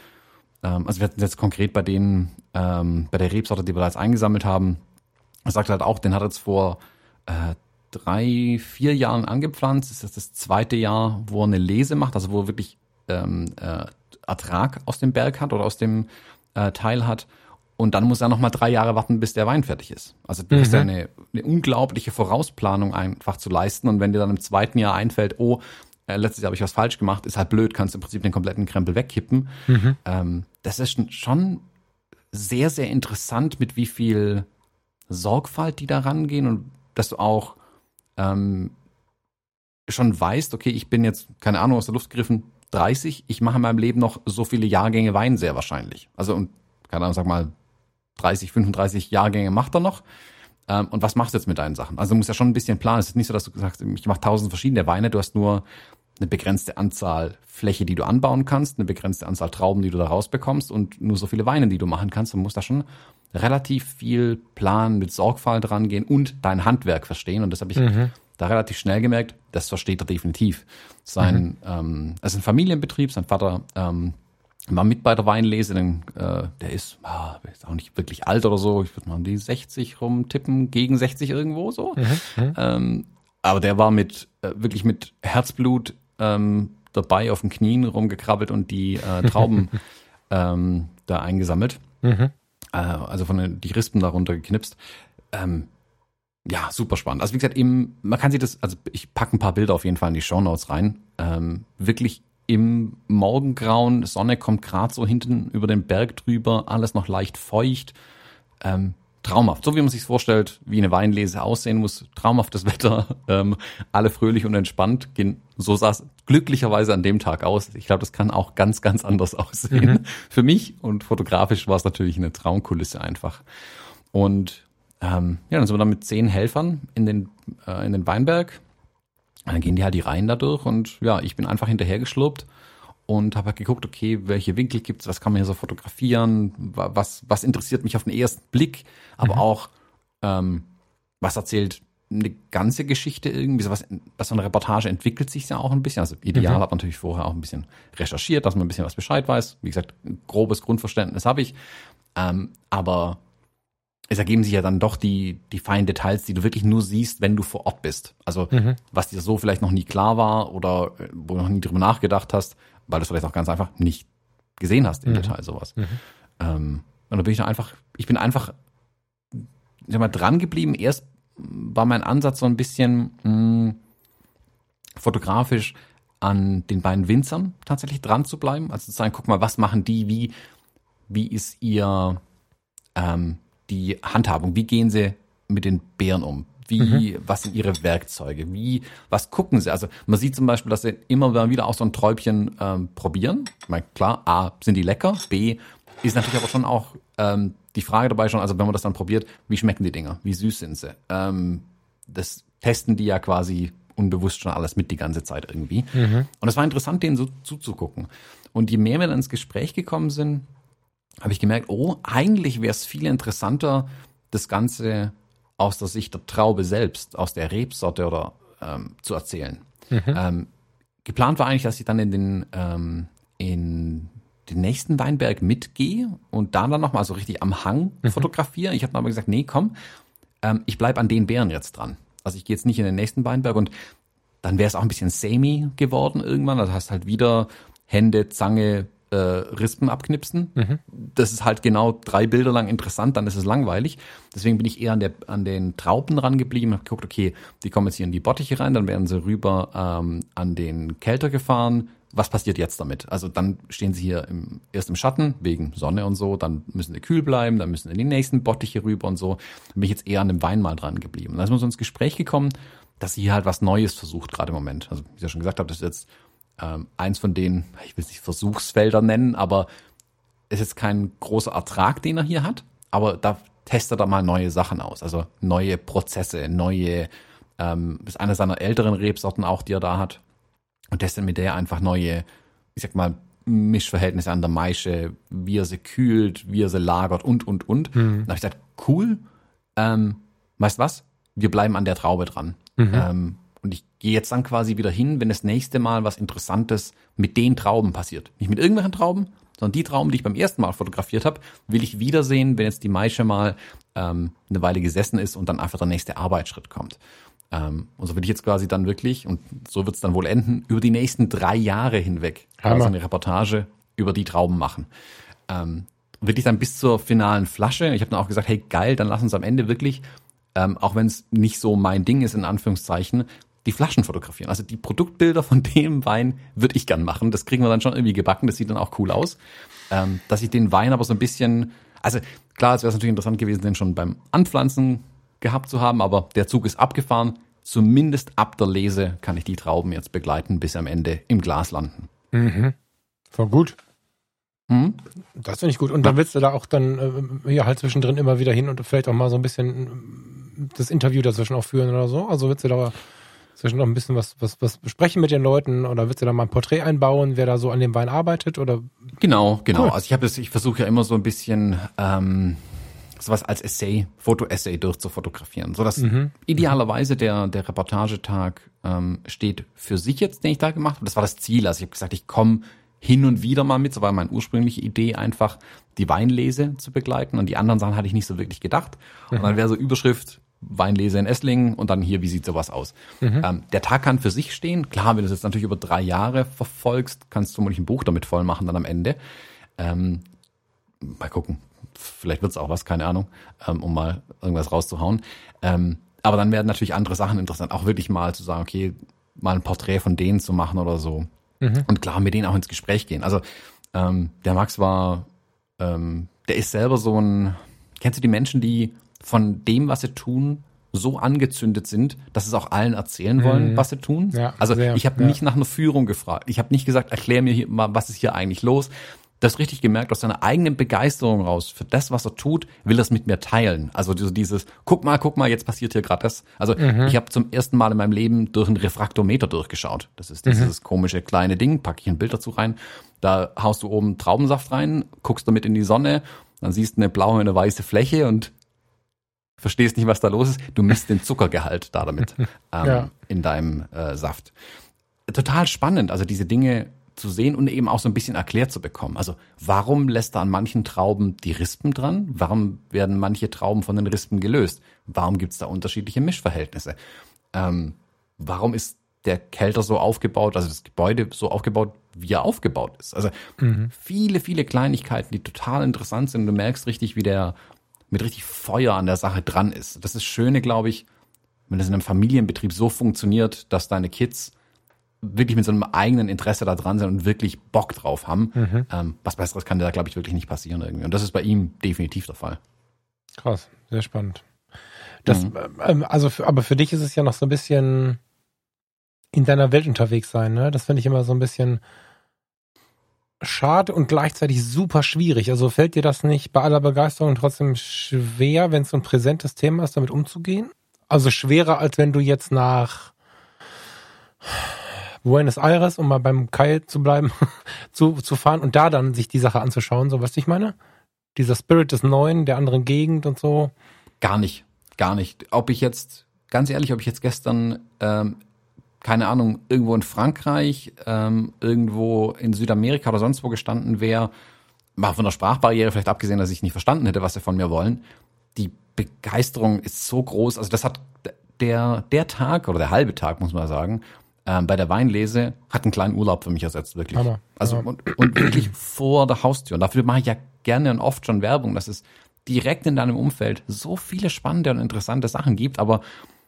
ähm, also wir hatten jetzt konkret bei denen, ähm, bei der Rebsorte, die wir da jetzt eingesammelt haben, er sagt halt auch, den hat jetzt vor äh, drei, vier Jahren angepflanzt. Das ist das zweite Jahr, wo er eine Lese macht, also wo er wirklich ähm, äh, Ertrag aus dem Berg hat oder aus dem äh, Teil hat. Und dann muss er noch mal drei Jahre warten, bis der Wein fertig ist. Also du mhm. hast ja eine, eine unglaubliche Vorausplanung einfach zu leisten. Und wenn dir dann im zweiten Jahr einfällt, oh, äh, letztes Jahr habe ich was falsch gemacht, ist halt blöd, kannst im Prinzip den kompletten Krempel wegkippen. Mhm. Ähm, das ist schon sehr, sehr interessant, mit wie viel Sorgfalt die da rangehen und dass du auch ähm, schon weißt, okay, ich bin jetzt, keine Ahnung, aus der Luft gegriffen, 30, ich mache in meinem Leben noch so viele Jahrgänge Wein sehr wahrscheinlich. Also und, keine Ahnung, sag mal, 30, 35 Jahrgänge macht er noch. Ähm, und was machst du jetzt mit deinen Sachen? Also du musst ja schon ein bisschen planen. Es ist nicht so, dass du sagst, ich mache tausend verschiedene Weine, du hast nur eine begrenzte Anzahl Fläche, die du anbauen kannst, eine begrenzte Anzahl Trauben, die du da rausbekommst und nur so viele Weine, die du machen kannst. Du musst da schon relativ viel planen, mit Sorgfalt rangehen und dein Handwerk verstehen. Und das habe ich mhm. da relativ schnell gemerkt, das versteht er definitiv. Sein, mhm. ähm, es ist ein Familienbetrieb, sein Vater ähm, war mit bei der Weinlese, denn äh, der ist, ah, ist auch nicht wirklich alt oder so, ich würde mal um die 60 rumtippen, gegen 60 irgendwo so. Mhm. mhm. Ähm, aber der war mit äh, wirklich mit Herzblut ähm, dabei auf den Knien rumgekrabbelt und die äh, Trauben [LAUGHS] ähm, da eingesammelt. Mhm. Äh, also von den, die Rispen darunter geknipst. Ähm, ja, super spannend. Also wie gesagt, eben, man kann sich das, also ich packe ein paar Bilder auf jeden Fall in die Show Notes rein. Ähm, wirklich im Morgengrauen, Sonne kommt gerade so hinten über den Berg drüber, alles noch leicht feucht. Ähm, traumhaft. So wie man sich vorstellt, wie eine Weinlese aussehen muss. Traumhaftes [LAUGHS] Wetter, ähm, alle fröhlich und entspannt. Gehen, so sah es glücklicherweise an dem Tag aus. Ich glaube, das kann auch ganz, ganz anders [LAUGHS] aussehen. Mhm. Für mich und fotografisch war es natürlich eine Traumkulisse einfach. Und ähm, ja, dann sind wir dann mit zehn Helfern in den, äh, in den Weinberg. Dann gehen die halt die Reihen da durch und ja, ich bin einfach hinterhergeschlurpt und habe halt geguckt, okay, welche Winkel gibt's, was kann man hier so fotografieren, was, was interessiert mich auf den ersten Blick, aber mhm. auch, ähm, was erzählt eine ganze Geschichte irgendwie, so was, was so eine Reportage entwickelt sich ja auch ein bisschen. Also ideal mhm. hat man natürlich vorher auch ein bisschen recherchiert, dass man ein bisschen was Bescheid weiß. Wie gesagt, ein grobes Grundverständnis habe ich. Ähm, aber es ergeben sich ja dann doch die, die feinen Details, die du wirklich nur siehst, wenn du vor Ort bist. Also mhm. was dir so vielleicht noch nie klar war oder äh, wo du noch nie drüber nachgedacht hast, weil du es vielleicht auch ganz einfach nicht gesehen hast im mhm. Detail sowas. Mhm. Ähm, und da bin ich dann einfach, ich bin einfach ich sag mal, dran geblieben. Erst war mein Ansatz so ein bisschen mh, hm, fotografisch an den beiden Winzern tatsächlich dran zu bleiben. Also zu sagen, guck mal, was machen die, wie, wie ist ihr ähm, die Handhabung, wie gehen sie mit den Bären um? Wie, mhm. was sind ihre Werkzeuge? Wie, was gucken sie? Also man sieht zum Beispiel, dass sie immer wieder auch so ein Träubchen ähm, probieren. Ich meine, klar, A, sind die lecker, B, ist natürlich aber schon auch ähm, die Frage dabei schon, also wenn man das dann probiert, wie schmecken die Dinger? Wie süß sind sie? Ähm, das testen die ja quasi unbewusst schon alles mit die ganze Zeit irgendwie. Mhm. Und es war interessant, denen so zuzugucken. Und je mehr wir dann ins Gespräch gekommen sind, habe ich gemerkt, oh, eigentlich wäre es viel interessanter, das Ganze aus der Sicht der Traube selbst, aus der Rebsorte oder ähm, zu erzählen. Mhm. Ähm, geplant war eigentlich, dass ich dann in den ähm, in den nächsten Weinberg mitgehe und da dann nochmal so richtig am Hang mhm. fotografiere. Ich habe aber gesagt, nee, komm, ähm, ich bleib an den Bären jetzt dran. Also ich gehe jetzt nicht in den nächsten Weinberg und dann wäre es auch ein bisschen samey geworden irgendwann. Das heißt halt wieder Hände, Zange, äh, Rispen abknipsen. Mhm. Das ist halt genau drei Bilder lang interessant, dann ist es langweilig. Deswegen bin ich eher an, der, an den Trauben dran geblieben, habe geguckt, okay, die kommen jetzt hier in die Bottiche rein, dann werden sie rüber ähm, an den Kelter gefahren. Was passiert jetzt damit? Also dann stehen sie hier im, erst im Schatten wegen Sonne und so, dann müssen sie kühl bleiben, dann müssen sie in die nächsten Bottiche rüber und so. Dann bin ich jetzt eher an dem Wein mal dran geblieben. Dann ist man so ins Gespräch gekommen, dass sie hier halt was Neues versucht, gerade im Moment. Also wie ich ja schon gesagt habe, das ist jetzt ähm, eins von den, ich will es nicht Versuchsfelder nennen, aber ist jetzt kein großer Ertrag, den er hier hat, aber da testet er mal neue Sachen aus, also neue Prozesse, neue, ähm, ist eine seiner älteren Rebsorten auch, die er da hat und testet mit der einfach neue, ich sag mal, Mischverhältnisse an der Maische, wie er sie kühlt, wie er sie lagert und, und, und. Mhm. Da habe ich gesagt, cool, ähm, weißt was? Wir bleiben an der Traube dran. Mhm. Ähm, und ich gehe jetzt dann quasi wieder hin, wenn das nächste Mal was Interessantes mit den Trauben passiert. Nicht mit irgendwelchen Trauben, sondern die Trauben, die ich beim ersten Mal fotografiert habe, will ich wiedersehen, wenn jetzt die Maische mal ähm, eine Weile gesessen ist und dann einfach der nächste Arbeitsschritt kommt. Ähm, und so will ich jetzt quasi dann wirklich, und so wird es dann wohl enden, über die nächsten drei Jahre hinweg also eine Reportage über die Trauben machen. Ähm, wirklich dann bis zur finalen Flasche. Ich habe dann auch gesagt, hey geil, dann lass uns am Ende wirklich, ähm, auch wenn es nicht so mein Ding ist, in Anführungszeichen, die Flaschen fotografieren. Also die Produktbilder von dem Wein würde ich gern machen. Das kriegen wir dann schon irgendwie gebacken. Das sieht dann auch cool aus. Ähm, dass ich den Wein aber so ein bisschen, also klar, es wäre natürlich interessant gewesen, den schon beim Anpflanzen gehabt zu haben, aber der Zug ist abgefahren. Zumindest ab der Lese kann ich die Trauben jetzt begleiten, bis am Ende im Glas landen. Mhm. Voll gut. Mhm. Das finde ich gut. Und dann willst du da auch dann äh, ja halt zwischendrin immer wieder hin und vielleicht auch mal so ein bisschen das Interview dazwischen auch führen oder so. Also willst du da zwischen noch ein bisschen was, was, was besprechen mit den Leuten oder willst du da mal ein Porträt einbauen, wer da so an dem Wein arbeitet oder? Genau, genau. Cool. Also ich habe das, ich versuche ja immer so ein bisschen ähm, sowas als Essay, Foto-Essay durchzufotografieren, so dass mhm. idealerweise der der Reportagetag ähm, steht für sich jetzt, den ich da gemacht habe. Das war das Ziel. Also ich habe gesagt, ich komme hin und wieder mal mit. So war meine ursprüngliche Idee einfach, die Weinlese zu begleiten. Und die anderen Sachen hatte ich nicht so wirklich gedacht. Und dann mhm. wäre so Überschrift Weinlese in Esslingen und dann hier, wie sieht sowas aus? Mhm. Ähm, der Tag kann für sich stehen. Klar, wenn du das jetzt natürlich über drei Jahre verfolgst, kannst du vermutlich ein Buch damit voll machen dann am Ende. Ähm, mal gucken. Vielleicht wird's auch was, keine Ahnung, ähm, um mal irgendwas rauszuhauen. Ähm, aber dann werden natürlich andere Sachen interessant. Auch wirklich mal zu sagen, okay, mal ein Porträt von denen zu machen oder so. Mhm. Und klar, mit denen auch ins Gespräch gehen. Also ähm, der Max war, ähm, der ist selber so ein, kennst du die Menschen, die von dem, was sie tun, so angezündet sind, dass sie es auch allen erzählen wollen, Mhm. was sie tun. Ja, also sehr, ich habe ja. nicht nach einer Führung gefragt. Ich habe nicht gesagt, erklär mir hier mal, was ist hier eigentlich los. Das richtig gemerkt, aus seiner eigenen Begeisterung raus für das, was er tut, will er es mit mir teilen. Also so dieses, guck mal, guck mal, jetzt passiert hier gerade das. Also Mhm. ich habe zum ersten Mal in meinem Leben durch einen Refraktometer durchgeschaut. Das ist Mhm. dieses komische kleine Ding, packe ich ein Bild dazu rein. Da haust du oben Traubensaft rein, guckst damit in die Sonne, dann siehst du eine blaue und eine weiße Fläche und verstehst nicht, was da los ist. Du misst den Zuckergehalt da damit [LAUGHS] ähm, Ja. in deinem äh, Saft. Total spannend, also diese Dinge zu sehen und eben auch so ein bisschen erklärt zu bekommen. Also warum lässt er an manchen Trauben die Rispen dran? Warum werden manche Trauben von den Rispen gelöst? Warum gibt es da unterschiedliche Mischverhältnisse? Ähm, warum ist der Kelter so aufgebaut, also das Gebäude so aufgebaut, wie er aufgebaut ist? Also viele, viele Kleinigkeiten, die total interessant sind. Du merkst richtig, wie der mit richtig Feuer an der Sache dran ist. Das ist das Schöne, glaube ich, wenn das in einem Familienbetrieb so funktioniert, dass deine Kids wirklich mit so einem eigenen Interesse da dran sind und wirklich Bock drauf haben. Ähm, was Besseres kann da, glaube ich, wirklich nicht passieren irgendwie. Und das ist bei ihm definitiv der Fall. Krass, sehr spannend. Das, Mhm. ähm, also, für, aber für dich ist es ja noch so ein bisschen in deiner Welt unterwegs sein, ne? Das finde ich immer so ein bisschen schade und gleichzeitig super schwierig. Also fällt dir das nicht bei aller Begeisterung trotzdem schwer, wenn es so ein präsentes Thema ist, damit umzugehen? Also schwerer, als wenn du jetzt nach Buenos Aires, um mal beim Kai zu bleiben, [LAUGHS] zu, zu fahren und da dann sich die Sache anzuschauen, so du, ich meine? Dieser Spirit des Neuen, der anderen Gegend und so. Gar nicht, gar nicht. Ob ich jetzt, ganz ehrlich, ob ich jetzt gestern, ähm, keine Ahnung, irgendwo in Frankreich, ähm, irgendwo in Südamerika oder sonst wo gestanden wäre, mal von der Sprachbarriere vielleicht abgesehen, dass ich nicht verstanden hätte, was sie von mir wollen. Die Begeisterung ist so groß. Also das hat der, der Tag oder der halbe Tag, muss man sagen, ähm, bei der Weinlese hat einen kleinen Urlaub für mich ersetzt, wirklich. Hammer. Also Ja. und, und wirklich vor der Haustür. Und dafür mache ich ja gerne und oft schon Werbung, dass es direkt in deinem Umfeld so viele spannende und interessante Sachen gibt. Aber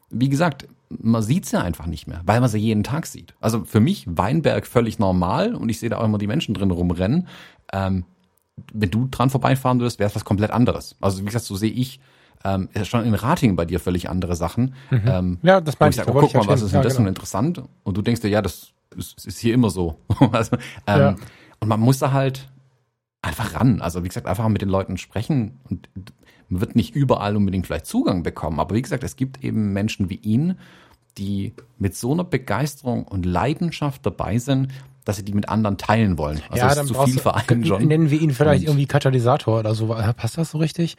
wie gesagt, man sieht sie einfach nicht mehr, weil man sie jeden Tag sieht. Also für mich Weinberg völlig normal und ich sehe da auch immer die Menschen drin rumrennen. Ähm, wenn du dran vorbeifahren würdest, wäre es was komplett anderes. Also wie gesagt, so sehe ich ähm, schon in Ratingen bei dir völlig andere Sachen. Ähm, Ja, das wo meinte ich da oh, guck mal, was ist denn Ja, das genau. nun interessant? Und du denkst dir, ja, das ist, ist hier immer so. [LAUGHS] also, ähm, Ja. Und man muss da halt einfach ran. Also wie gesagt, einfach mit den Leuten sprechen und man wird nicht überall unbedingt vielleicht Zugang bekommen. Aber wie gesagt, es gibt eben Menschen wie ihn, die mit so einer Begeisterung und Leidenschaft dabei sind, dass sie die mit anderen teilen wollen. Also ja, es dann ist zu viel für einen schon. Nennen wir ihn vielleicht Und- irgendwie Katalysator oder so. Passt das so richtig?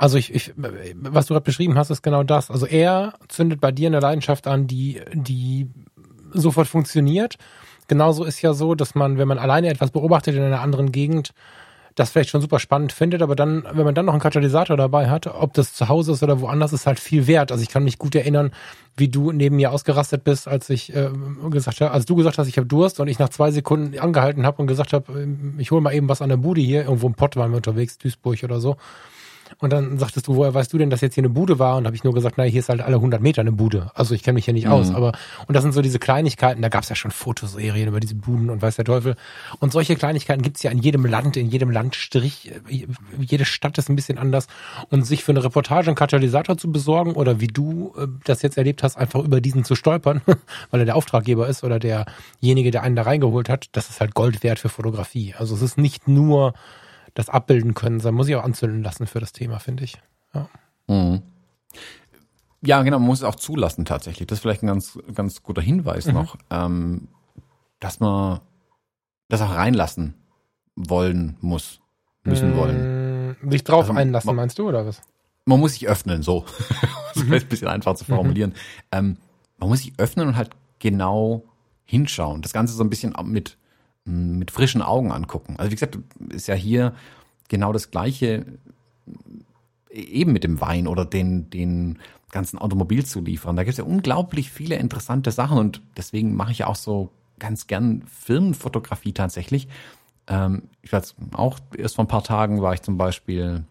Also ich, ich was du gerade beschrieben hast, ist genau das. Also er zündet bei dir eine Leidenschaft an, die, die sofort funktioniert. Genauso ist ja so, dass man, wenn man alleine etwas beobachtet in einer anderen Gegend, das vielleicht schon super spannend findet, aber dann, wenn man dann noch einen Katalysator dabei hat, ob das zu Hause ist oder woanders, ist halt viel wert. Also ich kann mich gut erinnern, wie du neben mir ausgerastet bist, als ich äh, gesagt habe, als du gesagt hast, ich habe Durst und ich nach zwei Sekunden angehalten habe und gesagt habe, ähm, ich hole mal eben was an der Bude hier, irgendwo im Pott waren wir unterwegs, Duisburg oder so. Und dann sagtest du, woher weißt du denn, dass jetzt hier eine Bude war? Und habe ich nur gesagt, na, hier ist halt alle 100 Meter eine Bude. Also ich kenne mich hier nicht aus. Aber und das sind so diese Kleinigkeiten. Da gab es ja schon Fotoserien über diese Buden und weiß der Teufel. Und solche Kleinigkeiten gibt's ja in jedem Land, in jedem Landstrich. Jede Stadt ist ein bisschen anders. Und sich für eine Reportage einen Katalysator zu besorgen oder wie du äh, das jetzt erlebt hast, einfach über diesen zu stolpern, [LAUGHS] weil er der Auftraggeber ist oder derjenige, der einen da reingeholt hat, das ist halt Gold wert für Fotografie. Also es ist nicht nur das abbilden können, sondern muss ich auch anzünden lassen für das Thema, finde ich. Ja. Mhm. Ja, genau, man muss es auch zulassen tatsächlich. Das ist vielleicht ein ganz, ganz guter Hinweis Mhm. noch, ähm, dass man das auch reinlassen wollen muss, müssen wollen. Mm, Sich drauf Also, einlassen, ma- meinst du, oder was? Man muss sich öffnen, so. [LAUGHS] das ist ein bisschen einfach zu formulieren. Ähm, man muss sich öffnen und halt genau hinschauen. Das Ganze so ein bisschen mit, mit frischen Augen angucken. Also wie gesagt, ist ja hier genau das Gleiche eben mit dem Wein oder den, den ganzen Automobilzulieferern. Da gibt es ja unglaublich viele interessante Sachen und deswegen mache ich ja auch so ganz gern Firmenfotografie tatsächlich. Ähm, ich weiß auch, erst vor ein paar Tagen war ich zum Beispiel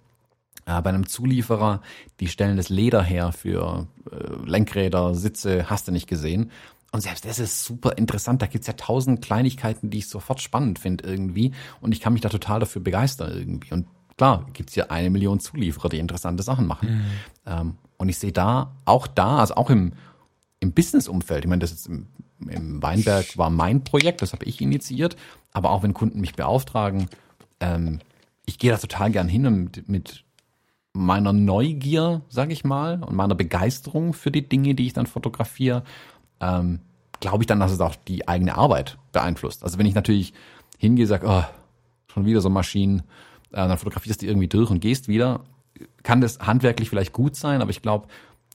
äh, bei einem Zulieferer, die stellen das Leder her für äh, Lenkräder, Sitze, hast du nicht gesehen. Und selbst das ist super interessant. Da gibt's ja tausend Kleinigkeiten, die ich sofort spannend finde irgendwie. Und ich kann mich da total dafür begeistern irgendwie. Und klar, gibt's hier eine Million Zulieferer, die interessante Sachen machen. Mhm. Und ich sehe da, auch da, also auch im, im Business-Umfeld, ich meine, das ist im, im Weinberg war mein Projekt, das habe ich initiiert, aber auch wenn Kunden mich beauftragen, ähm, ich gehe da total gern hin und mit, mit meiner Neugier, sage ich mal, und meiner Begeisterung für die Dinge, die ich dann fotografiere, ähm, glaube ich dann, dass es auch die eigene Arbeit beeinflusst. Also wenn ich natürlich hingehe, sage, oh, schon wieder so Maschinen, äh, dann fotografierst du irgendwie durch und gehst wieder, kann das handwerklich vielleicht gut sein, aber ich glaube,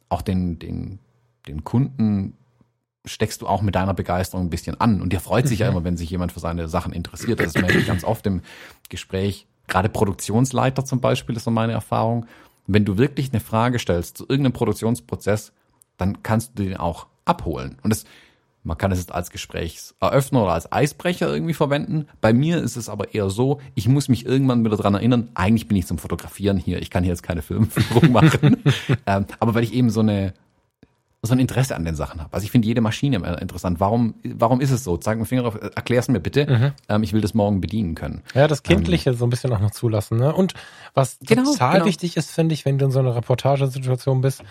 auch den, den, den Kunden steckst du auch mit deiner Begeisterung ein bisschen an. Und der freut sich ja mhm. immer, wenn sich jemand für seine Sachen interessiert. Das ist mir ganz oft im Gespräch. Gerade Produktionsleiter zum Beispiel ist so meine Erfahrung. Wenn du wirklich eine Frage stellst zu irgendeinem Produktionsprozess, dann kannst du den auch abholen. Und das man kann es jetzt als Gesprächseröffner oder als Eisbrecher irgendwie verwenden. Bei mir ist es aber eher so, ich muss mich irgendwann wieder dran erinnern, eigentlich bin ich zum Fotografieren hier, ich kann hier jetzt keine Filmführung [LAUGHS] machen. ähm, aber weil ich eben so eine so ein Interesse an den Sachen habe. Also ich finde jede Maschine interessant. Warum, warum ist es so? Zeig mir Finger drauf, erklär's mir bitte. Mhm. Ähm, ich will das morgen bedienen können. Ja, das Kindliche ähm, so ein bisschen auch noch zulassen. Ne? Und was genau, total genau. wichtig ist, finde ich, wenn du in so einer Reportagesituation bist,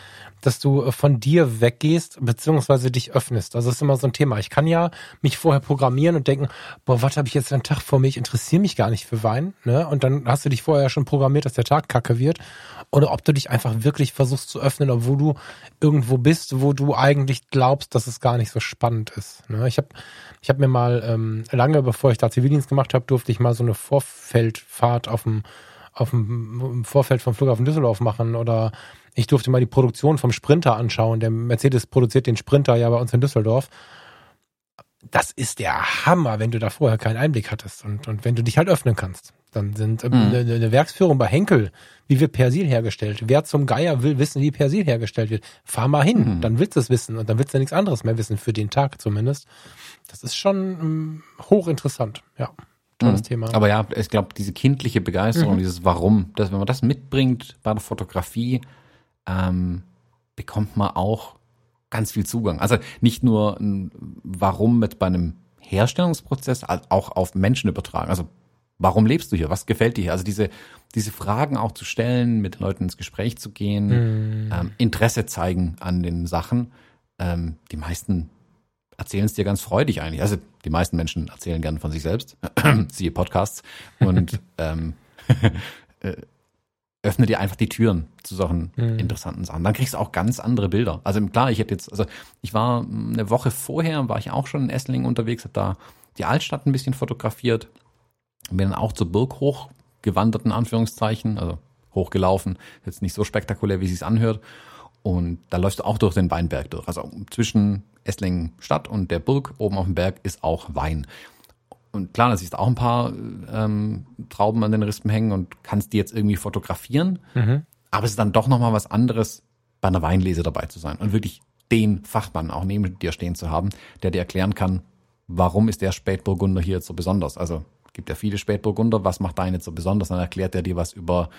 dass du äh, von dir weggehst, beziehungsweise dich öffnest. Also das ist immer so ein Thema. Ich kann ja mich vorher programmieren und denken, boah, was habe ich jetzt einen Tag vor mir? Ich interessiere mich gar nicht für Wein. Ne? Und dann hast du dich vorher schon programmiert, dass der Tag kacke wird. Oder ob du dich einfach wirklich versuchst zu öffnen, obwohl du irgendwo bist, wo du eigentlich glaubst, dass es gar nicht so spannend ist. Ne? Ich habe ich hab mir mal ähm, lange, bevor ich da Zivildienst gemacht habe, durfte ich mal so eine Vorfeldfahrt auf dem auf dem Vorfeld vom Flughafen Düsseldorf machen oder ich durfte mal die Produktion vom Sprinter anschauen. Der Mercedes produziert den Sprinter ja bei uns in Düsseldorf. Das ist der Hammer, wenn du da vorher keinen Einblick hattest und, und wenn du dich halt öffnen kannst. Dann sind ähm, mhm. eine, eine, Werksführung bei Henkel, wie wird Persil hergestellt? Wer zum Geier will wissen, wie Persil hergestellt wird? Fahr mal hin, mhm. dann willst du es wissen und dann willst du nichts anderes mehr wissen, für den Tag zumindest. Das ist schon ähm, hochinteressant, ja. Tolles mhm. Thema. Aber ja, ich glaube, diese kindliche Begeisterung, mhm. dieses Warum, dass wenn man das mitbringt bei der Fotografie, ähm, bekommt man auch ganz viel Zugang. Also nicht nur ein Warum mit bei einem Herstellungsprozess, auch auf Menschen übertragen. Also warum lebst du hier? Was gefällt dir hier? Also diese, diese Fragen auch zu stellen, mit Leuten ins Gespräch zu gehen, mhm. ähm, Interesse zeigen an den Sachen. Ähm, die meisten erzählen es dir ganz freudig eigentlich. Also die meisten Menschen erzählen gern von sich selbst, [CLEARS THROAT] siehe Podcasts. Und [LAUGHS] ähm, [LAUGHS] äh, öffne dir einfach die Türen zu solchen mhm. interessanten Sachen. Dann kriegst du auch ganz andere Bilder. Also klar, ich hätte jetzt, also ich war eine Woche vorher, war ich auch schon in Esslingen unterwegs, habe da die Altstadt ein bisschen fotografiert, bin dann auch zur Burg hochgewandert, in Anführungszeichen, also hochgelaufen, jetzt nicht so spektakulär, wie es sich anhört. Und da läufst du auch durch den Weinberg durch. Also zwischen Esslingen Stadt und der Burg oben auf dem Berg ist auch Wein und klar, da siehst du auch ein paar ähm, Trauben an den Rispen hängen und kannst die jetzt irgendwie fotografieren. Mhm. Aber es ist dann doch nochmal was anderes, bei einer Weinlese dabei zu sein und wirklich den Fachmann auch neben dir stehen zu haben, der dir erklären kann, warum ist der Spätburgunder hier jetzt so besonders. Also gibt ja viele Spätburgunder, was macht jetzt so besonders? Dann erklärt er dir was über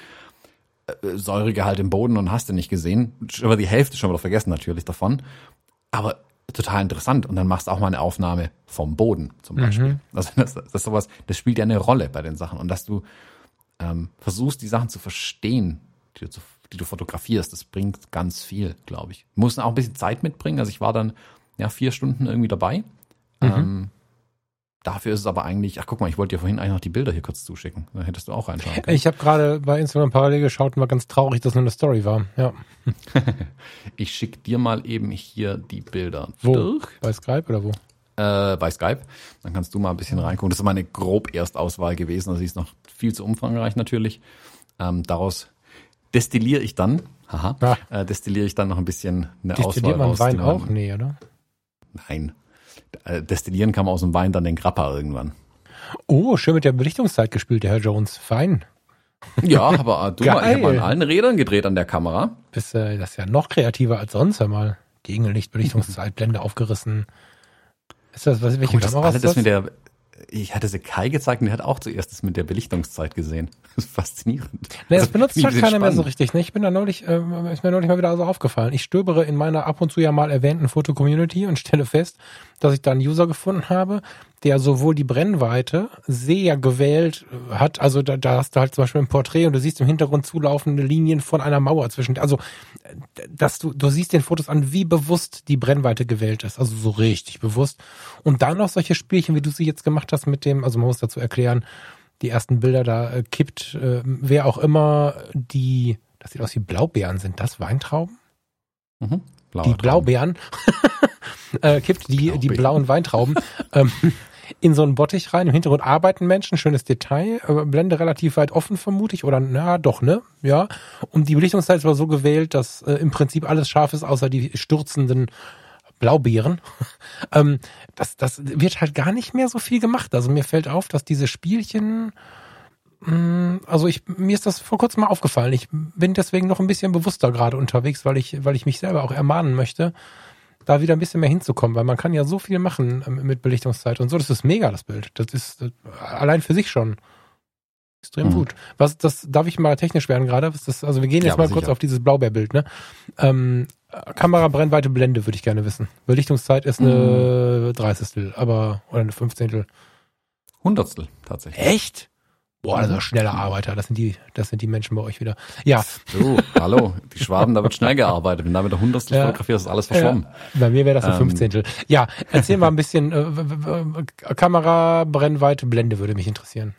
äh, Säuregehalt im Boden und hast du nicht gesehen. Über die Hälfte schon wieder vergessen natürlich davon. Aber total interessant. Und dann machst du auch mal eine Aufnahme vom Boden zum Beispiel. Mhm. Also das, das ist sowas, das spielt ja eine Rolle bei den Sachen. Und dass du ähm, versuchst, die Sachen zu verstehen, die du, die du fotografierst, das bringt ganz viel, glaube ich. Muss auch ein bisschen Zeit mitbringen. Also ich war dann ja vier Stunden irgendwie dabei. Mhm. Ähm, Dafür ist es aber eigentlich, ach guck mal, ich wollte dir vorhin eigentlich noch die Bilder hier kurz zuschicken. Da hättest du auch reinschauen können. Ich habe gerade bei Instagram parallel geschaut und war ganz traurig, dass nur eine Story war. Ja. [LAUGHS] ich schicke dir mal eben hier die Bilder wo? durch. Bei Skype oder wo? Äh, bei Skype. Dann kannst du mal ein bisschen reingucken. Das ist meine grob Erstauswahl gewesen. Also sie ist noch viel zu umfangreich natürlich. Ähm, daraus destilliere ich dann, haha, ah. äh, destilliere ich dann noch ein bisschen eine Destilliert Auswahl man raus. Wein auch? Nee, oder? Nein. Äh, destillieren kann man aus dem Wein dann den Grappa irgendwann. Oh, schön mit der Belichtungszeit gespielt, der Herr Jones. Fein. Ja, aber äh, du, mal, ich habe an allen Rädern gedreht an der Kamera. Bist, äh, das ist ja noch kreativer als sonst, hör mal. Gegenlicht, Belichtungszeit, Blende aufgerissen. Ist das, was, welche Gut, Kamera das ist das? Mit der, ich hatte sie Kai gezeigt und der hat auch zuerst das mit der Belichtungszeit gesehen. [LAUGHS] Das ist faszinierend. Nee, das also, benutzt halt keiner spannend. mehr so richtig. Ne? Ich bin da neulich, äh, ist mir neulich mal wieder so aufgefallen. Ich stöbere in meiner ab und zu ja mal erwähnten Foto-Community und stelle fest, dass ich da einen User gefunden habe, der sowohl die Brennweite sehr gewählt hat, also da, da hast du halt zum Beispiel ein Porträt und du siehst im Hintergrund zulaufende Linien von einer Mauer zwischen, also dass du, du siehst den Fotos an, wie bewusst die Brennweite gewählt ist, also so richtig bewusst. Und dann noch solche Spielchen, wie du sie jetzt gemacht hast mit dem, also man muss dazu erklären, die ersten Bilder da äh, kippt, äh, wer auch immer die, das sieht aus wie Blaubeeren, sind das Weintrauben? Mhm. die Blaubeeren, [LAUGHS] [LAUGHS] äh, kippt die, die blauen Weintrauben [LAUGHS] ähm, in so einen Bottich rein. Im Hintergrund arbeiten Menschen, schönes Detail, äh, Blende relativ weit offen vermute oder na doch, ne? Ja. Und die Belichtungszeit ist aber so gewählt, dass äh, im Prinzip alles scharf ist, außer die stürzenden Blaubeeren. [LAUGHS] ähm, das, das wird halt gar nicht mehr so viel gemacht. Also mir fällt auf, dass diese Spielchen Mm, also ich, mir ist das vor kurzem mal aufgefallen. Ich bin deswegen noch ein bisschen bewusster gerade unterwegs, weil ich, weil ich mich selber auch ermahnen möchte, da wieder ein bisschen mehr hinzukommen, weil man kann ja so viel machen ähm, mit Belichtungszeit und so. Das ist mega, das Bild. Das ist das, allein für sich schon extrem mhm. gut. Was, das darf ich mal technisch werden gerade? Das, also wir gehen jetzt ja, mal sicher. kurz auf dieses Blaubeerbild, ne? Ähm, Kamera Brennweite Blende würde ich gerne wissen. Belichtungszeit ist eine mhm. 30. aber oder eine 15. Hundertstel tatsächlich. Echt? Boah, das ist ein schneller Arbeiter. Das sind die, das sind die Menschen bei euch wieder. Ja. So, hallo. Die Schwaben, da wird schnell gearbeitet. Wenn da mit der Hundertstel ja. fotografierst, ist alles verschwommen. Ja. Bei mir wäre das ein ähm. Fünfzehntel. Ja, erzähl mal ein bisschen, äh, Kamera, Brennweite, Blende würde mich interessieren.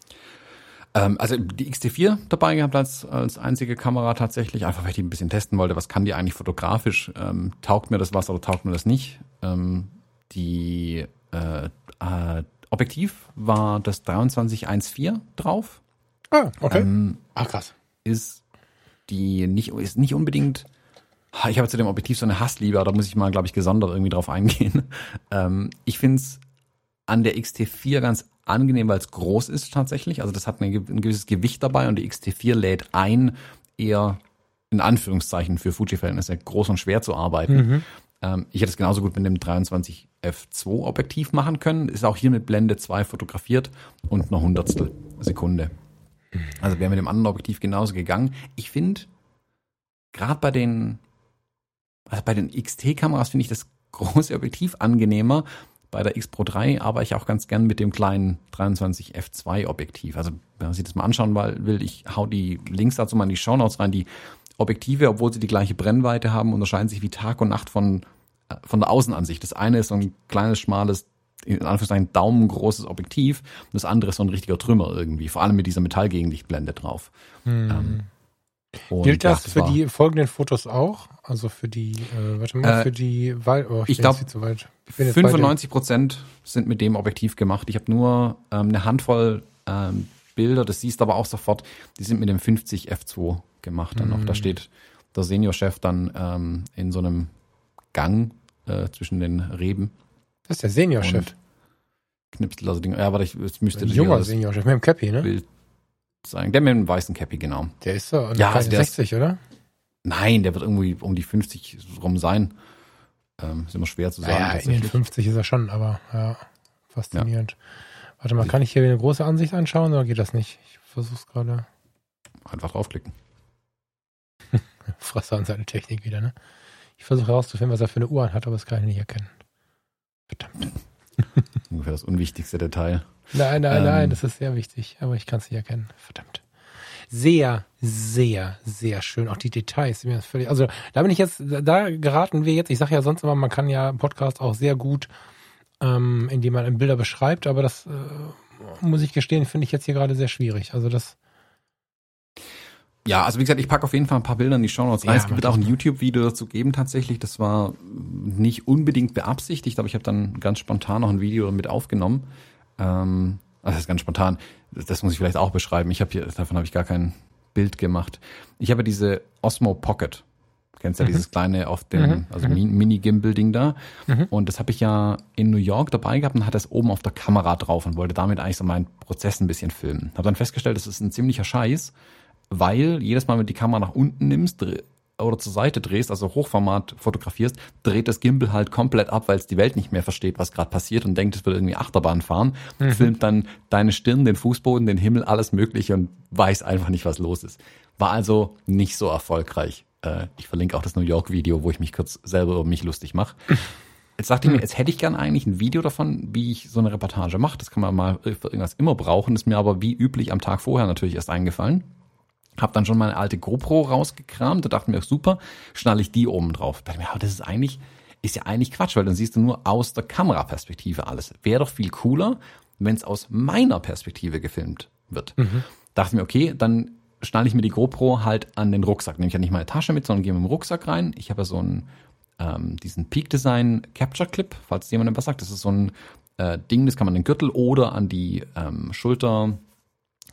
Ähm, also die XT4 dabei gehabt als, als einzige Kamera tatsächlich, einfach weil ich die ein bisschen testen wollte, was kann die eigentlich fotografisch, ähm, taugt mir das was oder taugt mir das nicht. Ähm, die äh, äh, Objektiv war das 2314 drauf. Ah, okay. Ähm, ah, krass. Ist die nicht, ist nicht unbedingt, ich habe zu dem Objektiv so eine Hassliebe, da muss ich mal, glaube ich, gesondert irgendwie drauf eingehen. [LAUGHS] Ähm, ich finde es an der XT4 ganz angenehm, weil es groß ist tatsächlich. Also das hat eine, ein gewisses Gewicht dabei und die XT4 lädt ein, eher in Anführungszeichen für Fuji-Verhältnisse groß und schwer zu arbeiten. Mhm. Ähm, ich hätte es genauso gut mit dem 23 F2 Objektiv machen können. Ist auch hier mit Blende 2 fotografiert und noch Hundertstel Sekunde. Also wäre mit dem anderen Objektiv genauso gegangen. Ich finde, gerade bei den, also bei den XT-Kameras finde ich das große Objektiv angenehmer. Bei der X Pro 3 arbeite ich auch ganz gern mit dem kleinen 23 F2 Objektiv. Also wenn man sich das mal anschauen will, ich hau die Links dazu mal in die Show Notes rein. Die Objektive, obwohl sie die gleiche Brennweite haben, unterscheiden sich wie Tag und Nacht von von der Außenansicht. Das eine ist so ein kleines, schmales, in Anführungszeichen daumengroßes Objektiv und das andere ist so ein richtiger Trümmer irgendwie, vor allem mit dieser Metallgegenlichtblende drauf. Hm. Ähm, Gilt das, ja, das für war, die folgenden Fotos auch? Also für die, äh, warte mal, äh, für die Wald, oh, ich, ich glaube, 95 Prozent sind mit dem Objektiv gemacht. Ich habe nur ähm, eine Handvoll ähm, Bilder, das siehst du aber auch sofort, die sind mit dem 50 F2 gemacht dann noch. Da hm. steht der Seniorchef dann ähm, in so einem Gang äh, zwischen den Reben. Das ist der Seniorchef. Knipsel, also Ding. Ja, warte, ich, es müsste Ein junger Seniorchef mit dem Cappy, ne? Bild sein. Der mit dem weißen Cappy, genau. Der ist so ja, also 60, ist, oder? Nein, der wird irgendwie um die 50 rum sein. Ähm, ist immer schwer zu sagen. Ja, in den 50 ist er schon, aber ja, faszinierend. Ja. Warte mal, kann ich hier eine große Ansicht anschauen oder geht das nicht? Ich versuch's gerade. Einfach draufklicken. [LAUGHS] Fresse an seine Technik wieder, ne? Ich versuche herauszufinden, was er für eine Uhr hat, aber das kann ich nicht erkennen. Verdammt. [LAUGHS] Ungefähr das unwichtigste Detail. Nein, nein, ähm, nein, das ist sehr wichtig, aber ich kann es nicht erkennen. Verdammt. Sehr, sehr, sehr schön. Auch die Details. Mir völlig, also da bin ich jetzt, da geraten wir jetzt. Ich sage ja sonst immer, man kann ja Podcast auch sehr gut, ähm, indem man Bilder beschreibt, aber das äh, muss ich gestehen, finde ich jetzt hier gerade sehr schwierig. Also das ja, also wie gesagt, ich packe auf jeden Fall ein paar Bilder in die Show Notes rein. Ja, es wird auch ein YouTube-Video dazu geben tatsächlich. Das war nicht unbedingt beabsichtigt, aber ich habe dann ganz spontan noch ein Video damit aufgenommen. Ähm, also das ist ganz spontan. Das muss ich vielleicht auch beschreiben. Ich habe hier, davon habe ich gar kein Bild gemacht. Ich habe diese Osmo Pocket. Du kennst ja mhm. dieses kleine auf dem, mhm. also mhm. Mini-Gimbal-Ding da. Mhm. Und das habe ich ja in New York dabei gehabt und hatte es oben auf der Kamera drauf und wollte damit eigentlich so meinen Prozess ein bisschen filmen. Habe dann festgestellt, das ist ein ziemlicher Scheiß weil jedes Mal, wenn du die Kamera nach unten nimmst oder zur Seite drehst, also Hochformat fotografierst, dreht das Gimbal halt komplett ab, weil es die Welt nicht mehr versteht, was gerade passiert und denkt, es wird irgendwie Achterbahn fahren, mhm. filmt dann deine Stirn, den Fußboden, den Himmel, alles Mögliche und weiß einfach nicht, was los ist. War also nicht so erfolgreich. Äh, ich verlinke auch das New York Video, wo ich mich kurz selber über mich lustig mache. Jetzt dachte ich mir, jetzt hätte ich gern eigentlich ein Video davon, wie ich so eine Reportage mache. Das kann man mal für irgendwas immer brauchen. Ist mir aber wie üblich am Tag vorher natürlich erst eingefallen. Hab dann schon meine alte GoPro rausgekramt. Da dachte mir, super, schnalle ich die oben drauf. Da dachte mir, aber das ist eigentlich, ist ja eigentlich Quatsch, weil dann siehst du nur aus der Kameraperspektive alles. Wäre doch viel cooler, wenn es aus meiner Perspektive gefilmt wird. Mhm. Dachte mir, okay, dann schnalle ich mir die GoPro halt an den Rucksack. Nehme ich ja nicht meine Tasche mit, sondern gehe mit dem Rucksack rein. Ich habe ja so einen, ähm, diesen Peak Design Capture Clip, falls jemand was sagt. Das ist so ein äh, Ding, das kann man an den Gürtel oder an die ähm, Schulter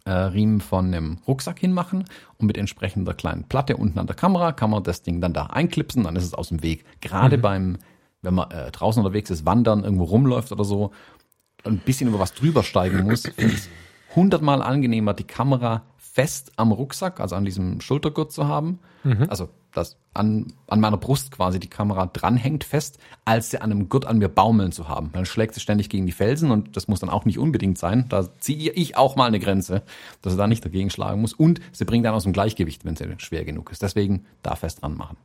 äh, Riemen von einem Rucksack hinmachen und mit entsprechender kleinen Platte unten an der Kamera kann man das Ding dann da einklipsen, dann ist es aus dem Weg. Gerade mhm. beim, wenn man äh, draußen unterwegs ist, wandern, irgendwo rumläuft oder so, ein bisschen über was drüber steigen muss, finde ich hundertmal angenehmer, die Kamera fest am Rucksack, also an diesem Schultergurt zu haben. Mhm. Also dass an, an meiner Brust quasi die Kamera dranhängt fest, als sie an einem Gurt an mir baumeln zu haben. Dann schlägt sie ständig gegen die Felsen und das muss dann auch nicht unbedingt sein. Da ziehe ich auch mal eine Grenze, dass sie da nicht dagegen schlagen muss. Und sie bringt dann aus dem Gleichgewicht, wenn sie schwer genug ist. Deswegen da fest dran machen.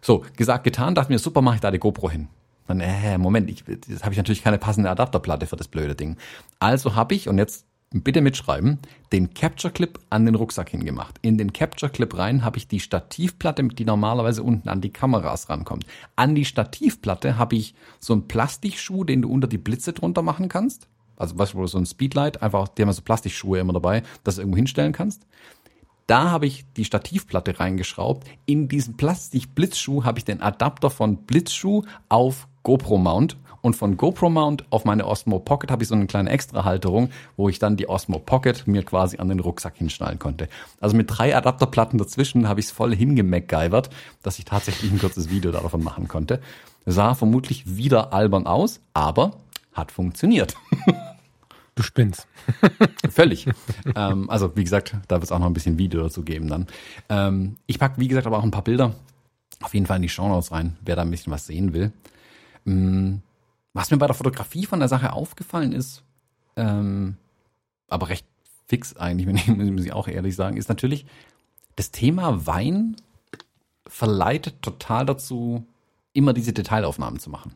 So, gesagt, getan, dachte mir, super, mache ich da die GoPro hin. Dann, äh, Moment, ich, jetzt habe ich natürlich keine passende Adapterplatte für das blöde Ding. Also habe ich, und jetzt bitte mitschreiben, den Capture Clip an den Rucksack hingemacht. In den Capture Clip rein habe ich die Stativplatte, die normalerweise unten an die Kameras rankommt. An die Stativplatte habe ich so einen Plastikschuh, den du unter die Blitze drunter machen kannst. Also was so ein Speedlight, einfach, die haben so Plastikschuhe immer dabei, dass du irgendwo hinstellen kannst. Da habe ich die Stativplatte reingeschraubt. In diesen Plastikblitzschuh habe ich den Adapter von Blitzschuh auf GoPro Mount und von GoPro Mount auf meine Osmo Pocket habe ich so eine kleine Extra-Halterung, wo ich dann die Osmo Pocket mir quasi an den Rucksack hinschnallen konnte. Also mit drei Adapterplatten dazwischen habe ich es voll hingemacgyvert, dass ich tatsächlich ein kurzes Video davon machen konnte. Sah vermutlich wieder albern aus, aber hat funktioniert. [LAUGHS] Du spinnst. [LAUGHS] Völlig. ähm, also wie gesagt, da wird es auch noch ein bisschen Video dazu geben dann. Ähm, ich pack wie gesagt aber auch ein paar Bilder auf jeden Fall in die Show Notes rein, wer da ein bisschen was sehen will. Mm, was mir bei der Fotografie von der Sache aufgefallen ist, ähm, aber recht fix eigentlich, [LAUGHS] wenn ich, muss ich auch ehrlich sagen, ist natürlich, das Thema Wein verleitet total dazu, immer diese Detailaufnahmen zu machen.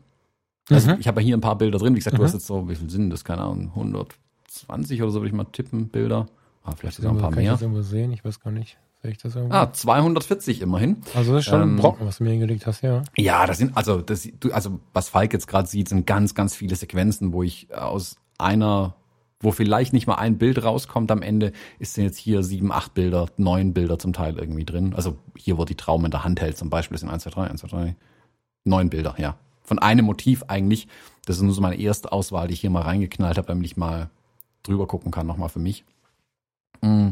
Also mhm. ich habe ja hier ein paar Bilder drin. Wie gesagt, mhm. du hast jetzt so, wie viel sind das? Keine Ahnung, 120 oder so würde ich mal tippen, Bilder. Ah, vielleicht noch ein paar mehr. Ich sehen? Ich weiß gar nicht. Ich das irgendwo? Ah, 240 immerhin. Also das ist schon ähm, ein Brocken, was du mir hingelegt hast, ja. Ja, das sind, also, das, du, also was Falk jetzt gerade sieht, sind ganz, ganz viele Sequenzen, wo ich aus einer, wo vielleicht nicht mal ein Bild rauskommt am Ende, ist jetzt hier sieben, acht Bilder, neun Bilder zum Teil irgendwie drin. Also hier, wo die Traum in der Hand hält zum Beispiel, sind eins, zwei, drei, eins, zwei, drei, neun Bilder, ja. Von einem Motiv eigentlich. Das ist nur so meine erste Auswahl, die ich hier mal reingeknallt habe, damit ich mal drüber gucken kann, nochmal für mich. Mhm.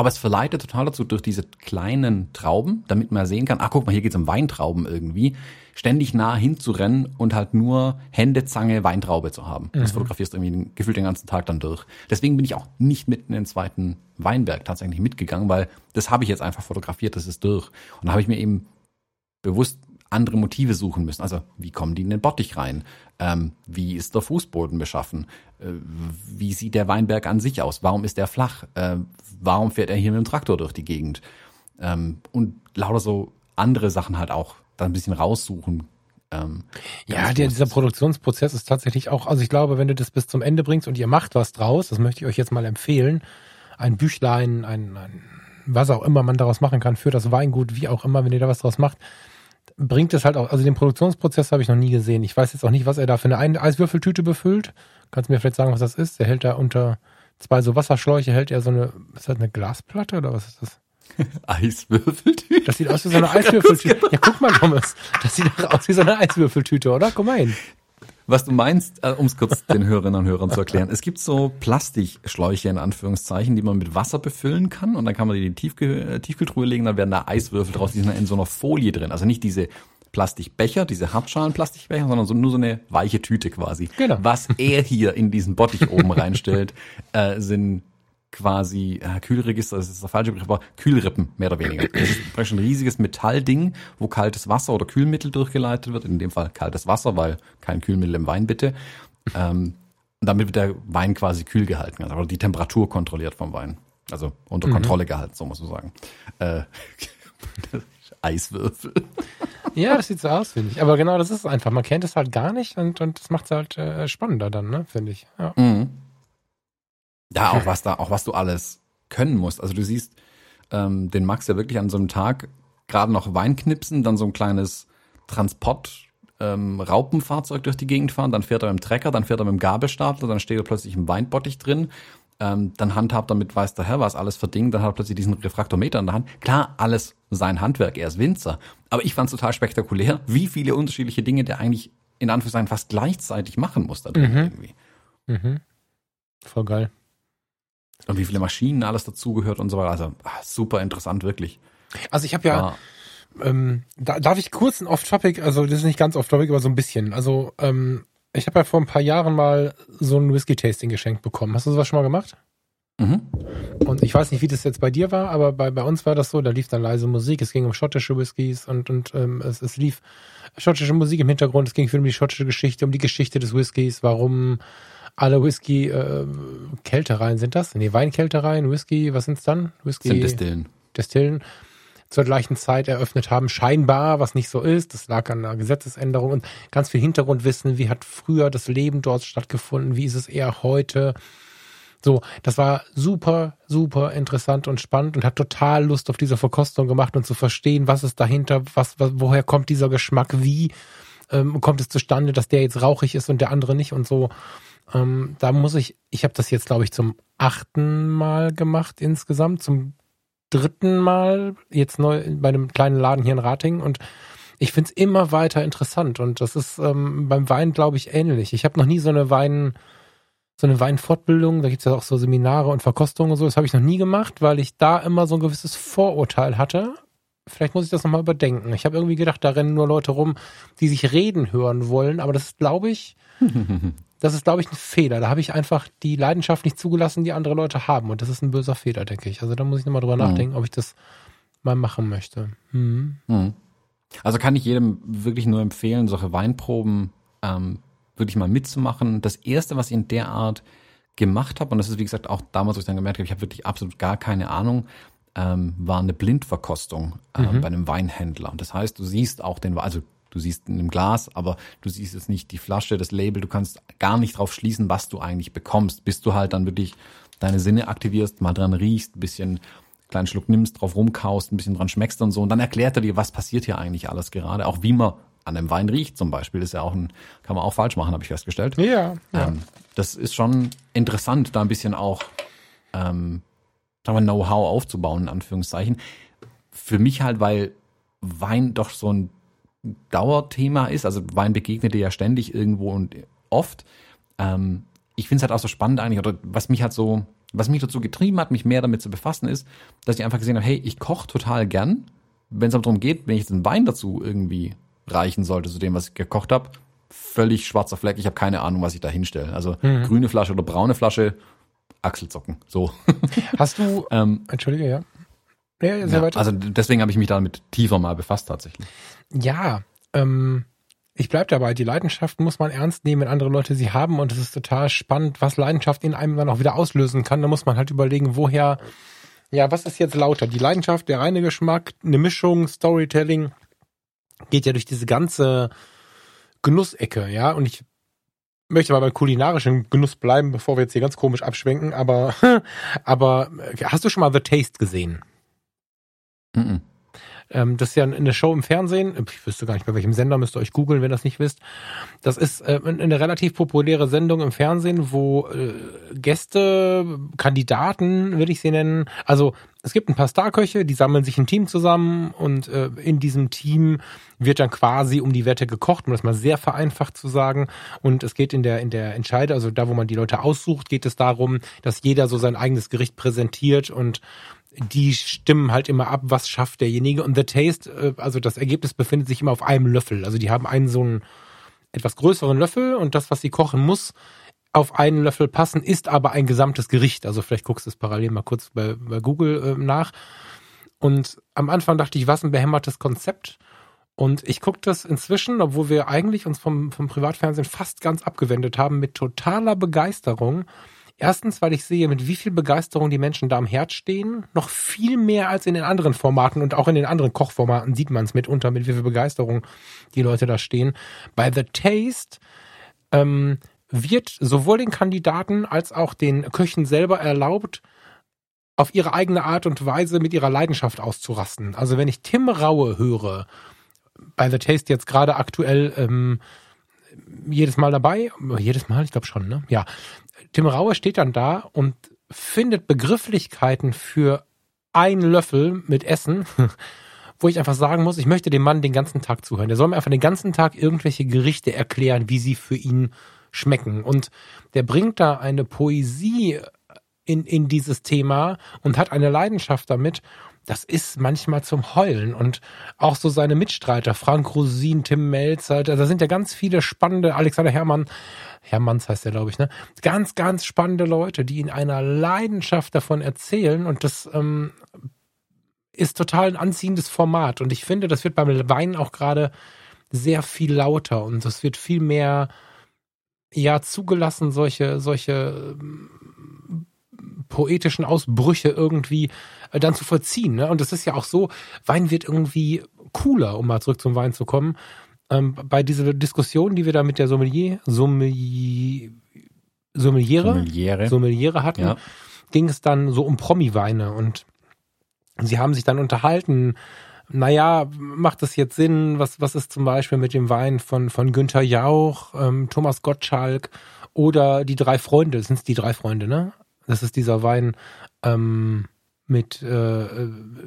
Aber es verleitet total dazu, durch diese kleinen Trauben, damit man sehen kann, ach guck mal, hier geht's um Weintrauben irgendwie, ständig nah hinzurennen und halt nur Hände, Zange, Weintraube zu haben. Mhm. Das fotografierst du irgendwie gefühlt den ganzen Tag dann durch. Deswegen bin ich auch nicht mitten in den zweiten Weinberg tatsächlich mitgegangen, weil das habe ich jetzt einfach fotografiert, das ist durch. Und da habe ich mir eben bewusst andere Motive suchen müssen. Also wie kommen die in den Bottich rein? Ähm, wie ist der Fußboden beschaffen? Äh, wie sieht der Weinberg an sich aus? Warum ist der flach? Äh, warum fährt er hier mit dem Traktor durch die Gegend? Ähm, und lauter so andere Sachen halt auch da ein bisschen raussuchen. Ähm, ja, der, dieser Produktionsprozess ist tatsächlich auch, also ich glaube, wenn du das bis zum Ende bringst und ihr macht was draus, das möchte ich euch jetzt mal empfehlen, ein Büchlein, ein, ein was auch immer man daraus machen kann für das Weingut, wie auch immer, wenn ihr da was draus macht, bringt es halt auch, also den Produktionsprozess habe ich noch nie gesehen. Ich weiß jetzt auch nicht, was er da für eine Eiswürfeltüte befüllt. Kannst du mir vielleicht sagen, was das ist? Er hält da unter zwei so Wasserschläuche, hält er so eine, ist das eine Glasplatte oder was ist das? [LAUGHS] Eiswürfeltüte? Das sieht aus wie so eine Eiswürfeltüte. Ja, guck mal, Thomas. Das sieht aus wie so eine Eiswürfeltüte, oder? Guck mal hin. Was du meinst, äh, um es kurz den Hörerinnen und Hörern zu erklären. Es gibt so Plastikschläuche in Anführungszeichen, die man mit Wasser befüllen kann und dann kann man die in die Tiefkühl äh, Tiefkühltruhe legen, dann werden da Eiswürfel draus, die sind in so einer Folie drin. Also nicht diese Plastikbecher, diese Hartschalenplastikbecher, sondern so, nur so eine weiche Tüte quasi. Genau. Was er hier in diesen Bottich oben reinstellt, [LAUGHS] äh, sind quasi äh, Kühlregister, das ist der falsche Begriff, aber Kühlrippen, mehr oder weniger. Das ist praktisch ein riesiges Metallding, wo kaltes Wasser oder Kühlmittel durchgeleitet wird, in dem Fall kaltes Wasser, weil kein Kühlmittel im Wein bitte. Ähm, damit wird der Wein quasi kühl gehalten, also die Temperatur kontrolliert vom Wein. Also unter mhm. Kontrolle gehalten, so muss man sagen. Äh, [LAUGHS] Eiswürfel. Ja, das sieht so aus, finde ich. Aber genau, das ist einfach. Man kennt es halt gar nicht und, und das macht es halt äh, spannender dann, ne, finde ich. Ja. Mhm. Ja, auch was da, auch was du alles können musst. Also du siehst ähm, den Max ja wirklich an so einem Tag gerade noch Wein knipsen, dann so ein kleines Transport ähm, Raupenfahrzeug durch die Gegend fahren, dann fährt er mit dem Trecker, dann fährt er mit dem Gabelstapler, dann steht er plötzlich im Weinbottich drin, ähm, dann handhabt er mit weiß der Herr was alles für Ding, dann hat er plötzlich diesen Refraktometer in der Hand. Klar, alles sein Handwerk, er ist Winzer. Aber ich fand es total spektakulär, wie viele unterschiedliche Dinge der eigentlich in Anführungszeichen fast gleichzeitig machen muss da drin Mhm. irgendwie. Mhm. Voll geil. Und wie viele Maschinen alles dazugehört und so weiter. Also ah, super interessant, wirklich. Also ich habe ja, Ah, ähm, da, darf ich kurz ein Off-Topic, also das ist nicht ganz Off-Topic, aber so ein bisschen. Also ähm, ich habe ja vor ein paar Jahren mal so ein Whisky-Tasting geschenkt bekommen. Hast du sowas schon mal gemacht? mhm. Und ich weiß nicht, wie das jetzt bei dir war, aber bei, bei uns war das so, da lief dann leise Musik, es ging um schottische Whiskys und, und ähm, es, es lief schottische Musik im Hintergrund, es ging viel um die schottische Geschichte, um die Geschichte des Whiskys, warum alle Whisky äh, sind das? Nee, Weinkältereien, Whisky, was sind's dann? Whisky Sind Destillen. Destillen zur gleichen Zeit eröffnet haben, scheinbar, was nicht so ist. Das lag an einer Gesetzesänderung und ganz viel Hintergrundwissen. Wie hat früher das Leben dort stattgefunden? Wie ist es eher heute? So, das war super, super interessant und spannend und hat total Lust auf diese Verkostung gemacht und zu verstehen, was ist dahinter, was, was woher kommt dieser Geschmack, wie ähm, kommt es zustande, dass der jetzt rauchig ist und der andere nicht und so. Ähm, da muss ich, ich habe das jetzt, glaube ich, zum achten Mal gemacht insgesamt, zum dritten Mal jetzt neu bei einem kleinen Laden hier in Rating und ich find's immer weiter interessant und das ist ähm, beim Wein, glaube ich, ähnlich. Ich habe noch nie so eine Wein, so eine Weinfortbildung, da gibt's ja auch so Seminare und Verkostungen und so, das habe ich noch nie gemacht, weil ich da immer so ein gewisses Vorurteil hatte. Vielleicht muss ich das nochmal überdenken. Ich habe irgendwie gedacht, da rennen nur Leute rum, die sich reden hören wollen, aber das ist, glaube ich, [LAUGHS] das ist, glaube ich, ein Fehler. Da habe ich einfach die Leidenschaft nicht zugelassen, die andere Leute haben. Und das ist ein böser Fehler, denke ich. Also da muss ich nochmal drüber Mhm. nachdenken, ob ich das mal machen möchte. Mhm. Mhm. Also kann ich jedem wirklich nur empfehlen, solche Weinproben ähm, wirklich mal mitzumachen. Das erste, was ich in der Art gemacht habe, und das ist wie gesagt auch damals, wo ich dann gemerkt habe, ich habe wirklich absolut gar keine Ahnung, ähm, war eine Blindverkostung Mhm. bei einem Weinhändler. Und das heißt, du siehst auch den, also du siehst in dem Glas, aber du siehst jetzt nicht die Flasche, das Label, du kannst gar nicht drauf schließen, was du eigentlich bekommst, bis du halt dann wirklich deine Sinne aktivierst, mal dran riechst, ein bisschen kleinen Schluck nimmst, drauf rumkaust, ein bisschen dran schmeckst und so. Und dann erklärt er dir, was passiert hier eigentlich alles gerade. Auch wie man an einem Wein riecht zum Beispiel. ist ja auch ein, kann man auch falsch machen, habe ich festgestellt. Ja, ja. Ähm, das ist schon interessant, da ein bisschen auch ähm, sagen wir, Know-how aufzubauen, in Anführungszeichen. Für mich halt, weil Wein doch so ein Dauerthema ist. Also Wein begegnet dir ja ständig irgendwo und oft. Ähm, ich finde es halt auch so spannend eigentlich, oder was mich halt so, was mich dazu getrieben hat, mich mehr damit zu befassen, ist, dass ich einfach gesehen habe, hey, ich koche total gern. Wenn es aber darum geht, wenn ich jetzt einen Wein dazu irgendwie reichen sollte, zu dem, was ich gekocht habe, völlig schwarzer Fleck, ich habe keine Ahnung, was ich da hinstelle. Also Mhm. grüne Flasche oder braune Flasche, Achselzocken. So. Hast du, [LAUGHS] ähm, entschuldige, ja? Ja, ja, ja, also deswegen habe ich mich damit tiefer mal befasst tatsächlich. Ja, ähm, ich bleib dabei. Die Leidenschaft muss man ernst nehmen, wenn andere Leute sie haben. Und es ist total spannend, was Leidenschaft in einem dann auch wieder auslösen kann. Da muss man halt überlegen, woher, ja, was ist jetzt lauter? Die Leidenschaft, der reine Geschmack, eine Mischung, Storytelling, geht ja durch diese ganze Genussecke, ja. Und ich möchte mal beim kulinarischen Genuss bleiben, bevor wir jetzt hier ganz komisch abschwenken. Aber, [LAUGHS] aber hast du schon mal The Taste gesehen? Mhm. Ähm, das ist ja eine Show im Fernsehen. Ich wüsste gar nicht bei welchem Sender, müsst ihr euch googeln, wenn ihr das nicht wisst. Das ist äh, eine relativ populäre Sendung im Fernsehen, wo äh, Gäste, Kandidaten, will ich sie nennen. Also es gibt ein paar Starköche, die sammeln sich ein Team zusammen und äh, in diesem Team wird dann quasi um die Wette gekocht, um das mal sehr vereinfacht zu sagen. Und es geht in der, in der Entscheide, also da, wo man die Leute aussucht, geht es darum, dass jeder so sein eigenes Gericht präsentiert und die stimmen halt immer ab, was schafft derjenige. Und The Taste, äh, also das Ergebnis befindet sich immer auf einem Löffel. Also die haben einen so einen etwas größeren Löffel und das, was sie kochen muss, auf einen Löffel passen, ist aber ein gesamtes Gericht. Also vielleicht guckst du es parallel mal kurz bei, bei Google äh, nach. Und am Anfang dachte ich, was ein behämmertes Konzept. Und ich gucke das inzwischen, obwohl wir eigentlich uns vom, vom Privatfernsehen fast ganz abgewendet haben, mit totaler Begeisterung. Erstens, weil ich sehe, mit wie viel Begeisterung die Menschen da am Herd stehen. Noch viel mehr als in den anderen Formaten und auch in den anderen Kochformaten sieht man es mitunter, mit wie viel Begeisterung die Leute da stehen. Bei The Taste ähm, wird sowohl den Kandidaten als auch den Köchen selber erlaubt, auf ihre eigene Art und Weise mit ihrer Leidenschaft auszurasten. Also wenn ich Tim Raue höre, bei The Taste jetzt gerade aktuell ähm, jedes Mal dabei, jedes Mal, ich glaube schon, ne? Ja, Tim Raue steht dann da und findet Begrifflichkeiten für einen Löffel mit Essen, [LAUGHS] wo ich einfach sagen muss, ich möchte dem Mann den ganzen Tag zuhören. Der soll mir einfach den ganzen Tag irgendwelche Gerichte erklären, wie sie für ihn schmecken. Und der bringt da eine Poesie in, in dieses Thema und hat eine Leidenschaft damit. Das ist manchmal zum Heulen. Und auch so seine Mitstreiter, Frank Rosin, Tim Melzer, da sind ja ganz viele spannende, Alexander Herrmann, Hermanns heißt der, glaube ich, ne? Ganz, ganz spannende Leute, die in einer Leidenschaft davon erzählen und das ähm, ist total ein anziehendes Format. Und ich finde, das wird beim Wein auch gerade sehr viel lauter und es wird viel mehr ja zugelassen, solche, solche ähm, poetischen Ausbrüche irgendwie äh, dann zu vollziehen. Ne? Und es ist ja auch so, Wein wird irgendwie cooler, um mal zurück zum Wein zu kommen ähm, bei dieser Diskussion, die wir da mit der Sommelier, Sommelier Sommeliere, Sommeliere, Sommeliere hatten, ja. ging es dann so um Promi-Weine und sie haben sich dann unterhalten, naja, macht das jetzt Sinn? Was, was ist zum Beispiel mit dem Wein von, von Günther Jauch, ähm, Thomas Gottschalk oder die drei Freunde? Das sind die drei Freunde, ne? Das ist dieser Wein, ähm, mit äh,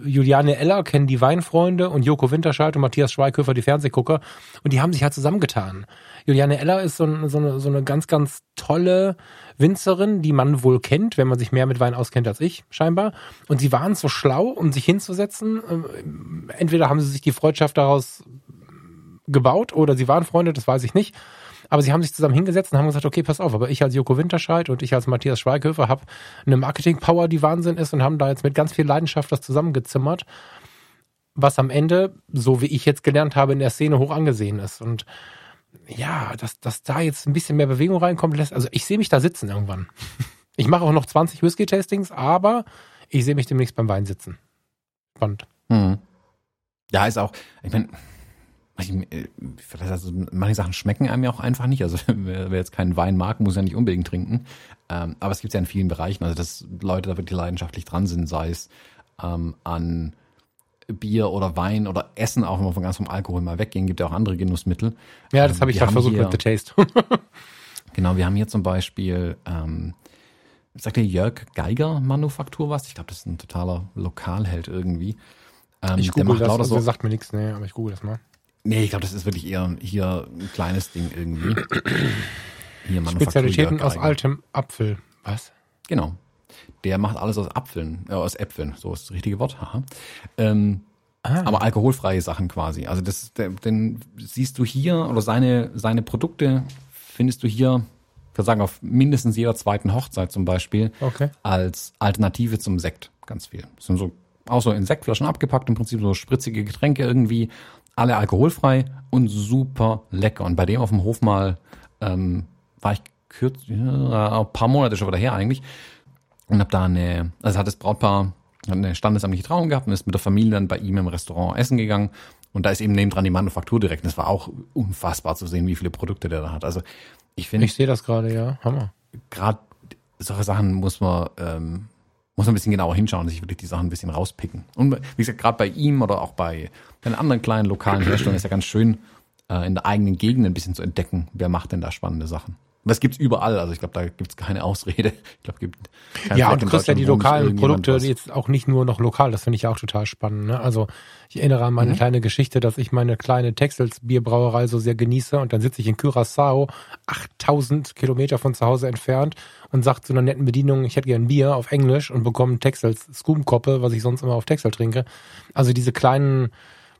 Juliane Eller kennen die Weinfreunde und Joko Winterscheid und Matthias Schweighöfer die Fernsehgucker und die haben sich halt zusammengetan. Juliane Eller ist so, so, eine, so eine ganz, ganz tolle Winzerin, die man wohl kennt, wenn man sich mehr mit Wein auskennt als ich, scheinbar. Und sie waren so schlau, um sich hinzusetzen. Ähm, entweder haben sie sich die Freundschaft daraus gebaut oder sie waren Freunde, das weiß ich nicht. Aber sie haben sich zusammen hingesetzt und haben gesagt, okay, pass auf, aber ich als Joko Winterscheid und ich als Matthias Schweighöfer habe eine Marketing-Power, die Wahnsinn ist und haben da jetzt mit ganz viel Leidenschaft das zusammengezimmert, was am Ende, so wie ich jetzt gelernt habe, in der Szene hoch angesehen ist. Und ja, dass, dass da jetzt ein bisschen mehr Bewegung reinkommt, lässt, also ich sehe mich da sitzen irgendwann. [LAUGHS] Ich mache auch noch 20 Whisky-Tastings, aber ich sehe mich demnächst beim Wein sitzen. Spannend. Hm. Ja, ist auch, ich meine, äh, also manche Sachen schmecken einem ja auch einfach nicht. Also [LAUGHS] wer, wer jetzt keinen Wein mag, muss ja nicht unbedingt trinken. Ähm, aber es gibt ja in vielen Bereichen, also dass Leute da wirklich leidenschaftlich dran sind, sei es ähm, an Bier oder Wein oder Essen, auch wenn wir von ganz vom Alkohol mal weggehen, gibt ja auch andere Genussmittel. Ja, das ähm, habe ich halt versucht hier, mit The Taste. [LAUGHS] genau, wir haben hier zum Beispiel, ähm, sagt der Jörg Geiger Manufaktur was? Ich glaube, das ist ein totaler Lokalheld irgendwie. Ähm, ich google das, also so, der sagt mir nichts, nee, aber ich google das mal. Nee, ich glaube, das ist wirklich eher hier ein kleines Ding irgendwie. Hier Spezialitäten aus altem Apfel. Was? Genau. Der macht alles aus Apfeln, äh, aus Äpfeln, so ist das richtige Wort. Haha. Ähm, ah. Aber alkoholfreie Sachen quasi. Also das, den siehst du hier oder seine seine Produkte findest du hier, ich würde sagen auf mindestens jeder zweiten Hochzeit zum Beispiel okay. als Alternative zum Sekt ganz viel. Das sind so auch so in Sektflaschen abgepackt, im Prinzip so spritzige Getränke irgendwie, alle alkoholfrei und super lecker. Und bei dem auf dem Hof mal ähm, war ich kürz, ja, ein paar Monate schon wieder her eigentlich und habe da eine, also hat das Brautpaar eine standesamtliche Trauung gehabt und ist mit der Familie dann bei ihm im Restaurant essen gegangen. Und da ist eben nebendran die Manufaktur direkt. Und es war auch unfassbar zu sehen, wie viele Produkte der da hat. Also ich finde. Ich sehe das gerade, ja. Hammer. Gerade solche Sachen muss man ähm, muss man ein bisschen genauer hinschauen sich wirklich die Sachen ein bisschen rauspicken. Und wie gesagt, gerade bei ihm oder auch bei den anderen kleinen lokalen Herstellern ist ja ganz schön, äh, in der eigenen Gegend ein bisschen zu entdecken, wer macht denn da spannende Sachen. Das gibt's überall, also ich glaube, da gibt's keine Ausrede. Ich glaube, gibt Ja, und du kriegst ja die lokalen Produkte was. jetzt auch nicht nur noch lokal, das finde ich ja auch total spannend. Ne? Also ich erinnere an meine mhm. kleine Geschichte, dass ich meine kleine Texels Bierbrauerei so sehr genieße und dann sitze ich in Curaçao, 8000 Kilometer von zu Hause entfernt und sagt zu einer netten Bedienung, ich hätte gern Bier auf Englisch und bekomme Texels Scoomkoppe, was ich sonst immer auf Texel trinke. Also diese kleinen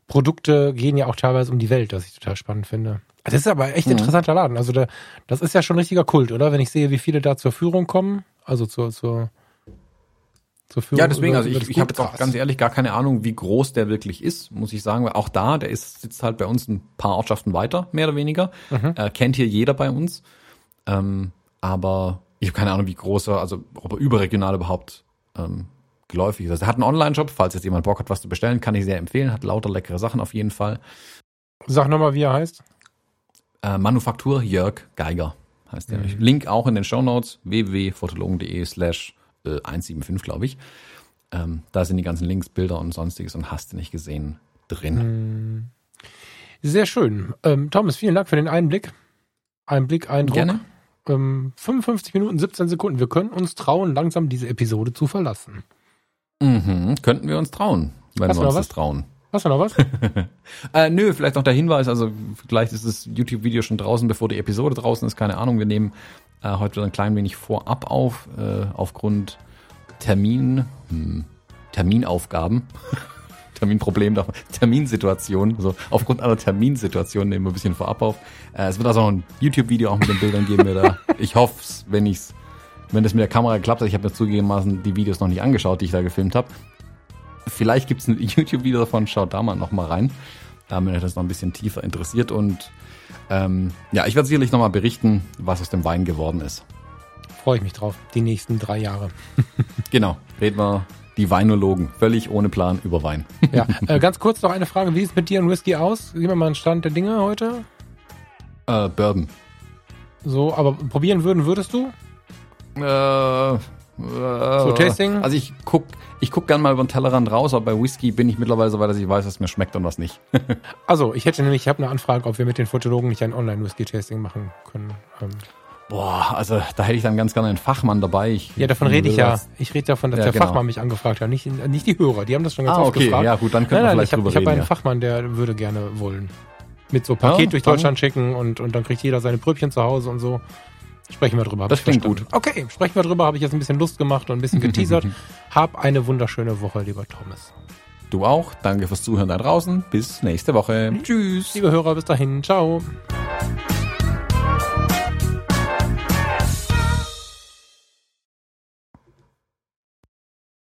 Produkte gehen ja auch teilweise um die Welt, was ich total spannend finde. Das ist aber echt ein mhm. interessanter Laden. Also da, das ist ja schon richtiger Kult, oder? Wenn ich sehe, wie viele da zur Führung kommen, also zur, zur, zur Führung. Ja, deswegen, also ich, ich habe jetzt auch ganz ehrlich gar keine Ahnung, wie groß der wirklich ist, muss ich sagen. Weil auch da, der ist, sitzt halt bei uns ein paar Ortschaften weiter, mehr oder weniger. Mhm. Äh, kennt hier jeder bei uns. Ähm, aber ich habe keine Ahnung, wie groß er, also ob er überregional überhaupt ähm, geläufig ist. Er hat einen Online-Shop, falls jetzt jemand Bock hat, was zu bestellen, kann ich sehr empfehlen. Hat lauter leckere Sachen auf jeden Fall. Sag nochmal, wie er heißt. Äh, Manufaktur Jörg Geiger heißt der. Mhm. Link auch in den Shownotes, www.fotologen.de slash äh, 175, glaube ich. Ähm, da sind die ganzen Links, Bilder und sonstiges und hast du nicht gesehen drin. Sehr schön. Ähm, Thomas, vielen Dank für den Einblick. Einblick, Eindruck. Gerne. Ähm, 55 Minuten, 17 Sekunden. Wir können uns trauen, langsam diese Episode zu verlassen. Mhm. Könnten wir uns trauen, wenn Hast wir uns noch das was? trauen. Hast du noch was? [LAUGHS] Äh, nö, vielleicht noch der Hinweis, also vielleicht ist das YouTube-Video schon draußen, bevor die Episode draußen ist, keine Ahnung. Wir nehmen äh, heute wieder ein klein wenig vorab auf, äh, aufgrund Termin, hm, Terminaufgaben. [LAUGHS] Terminproblem, Terminsituation. So, aufgrund einer Terminsituation nehmen wir ein bisschen vorab auf. Äh, es wird also noch ein YouTube-Video auch mit den Bildern geben wir da. [LAUGHS] Ich hoffe wenn ich's, wenn das mit der Kamera klappt, ich habe mir zugegebenermaßen die Videos noch nicht angeschaut, die ich da gefilmt habe. Vielleicht gibt's ein [LAUGHS] YouTube-Video davon, schaut da mal noch mal rein. Da wenn euch das noch ein bisschen tiefer interessiert. Und ähm, ja, ich werde sicherlich noch mal berichten, was aus dem Wein geworden ist. Freue ich mich drauf. Die nächsten drei Jahre. [LAUGHS] Genau, reden wir die Weinologen, völlig ohne Plan über Wein. Ja, [LAUGHS] äh, ganz kurz noch eine Frage. Wie sieht es mit dir und Whisky aus? Gib mir mal einen Stand der Dinge heute. Äh, Bourbon. So, aber probieren würden, würdest du? Äh, so Tasting? Also ich guck, ich guck gern mal über den Tellerrand raus, aber bei Whisky bin ich mittlerweile so weit, dass ich weiß, was mir schmeckt und was nicht. [LAUGHS] Also, ich hätte nämlich, ich habe eine Anfrage, ob wir mit den Fotologen nicht ein Online-Whisky-Tasting machen können. Ähm, Boah, also da hätte ich dann ganz gerne einen Fachmann dabei. Ich, ja, davon rede ich ja. das- Ich rede davon, dass Ja, der genau. Fachmann mich angefragt hat, nicht, nicht die Hörer. Die haben das schon ganz Ah, oft okay, gefragt. ja gut, dann können wir vielleicht ich habe drüber ich hab reden. einen ja. Fachmann, der würde gerne wollen. Mit so Paket Ja, durch Deutschland schicken und, und dann kriegt jeder seine Pröbchen zu Hause und so. Sprechen wir drüber. Das klingt verstanden. Okay, sprechen wir drüber. Habe ich jetzt ein bisschen Lust gemacht und ein bisschen geteasert. [LAUGHS] Hab eine wunderschöne Woche, lieber Thomas. Du auch. Danke fürs Zuhören da draußen. Bis nächste Woche. Tschüss. Liebe Hörer, bis dahin. Ciao.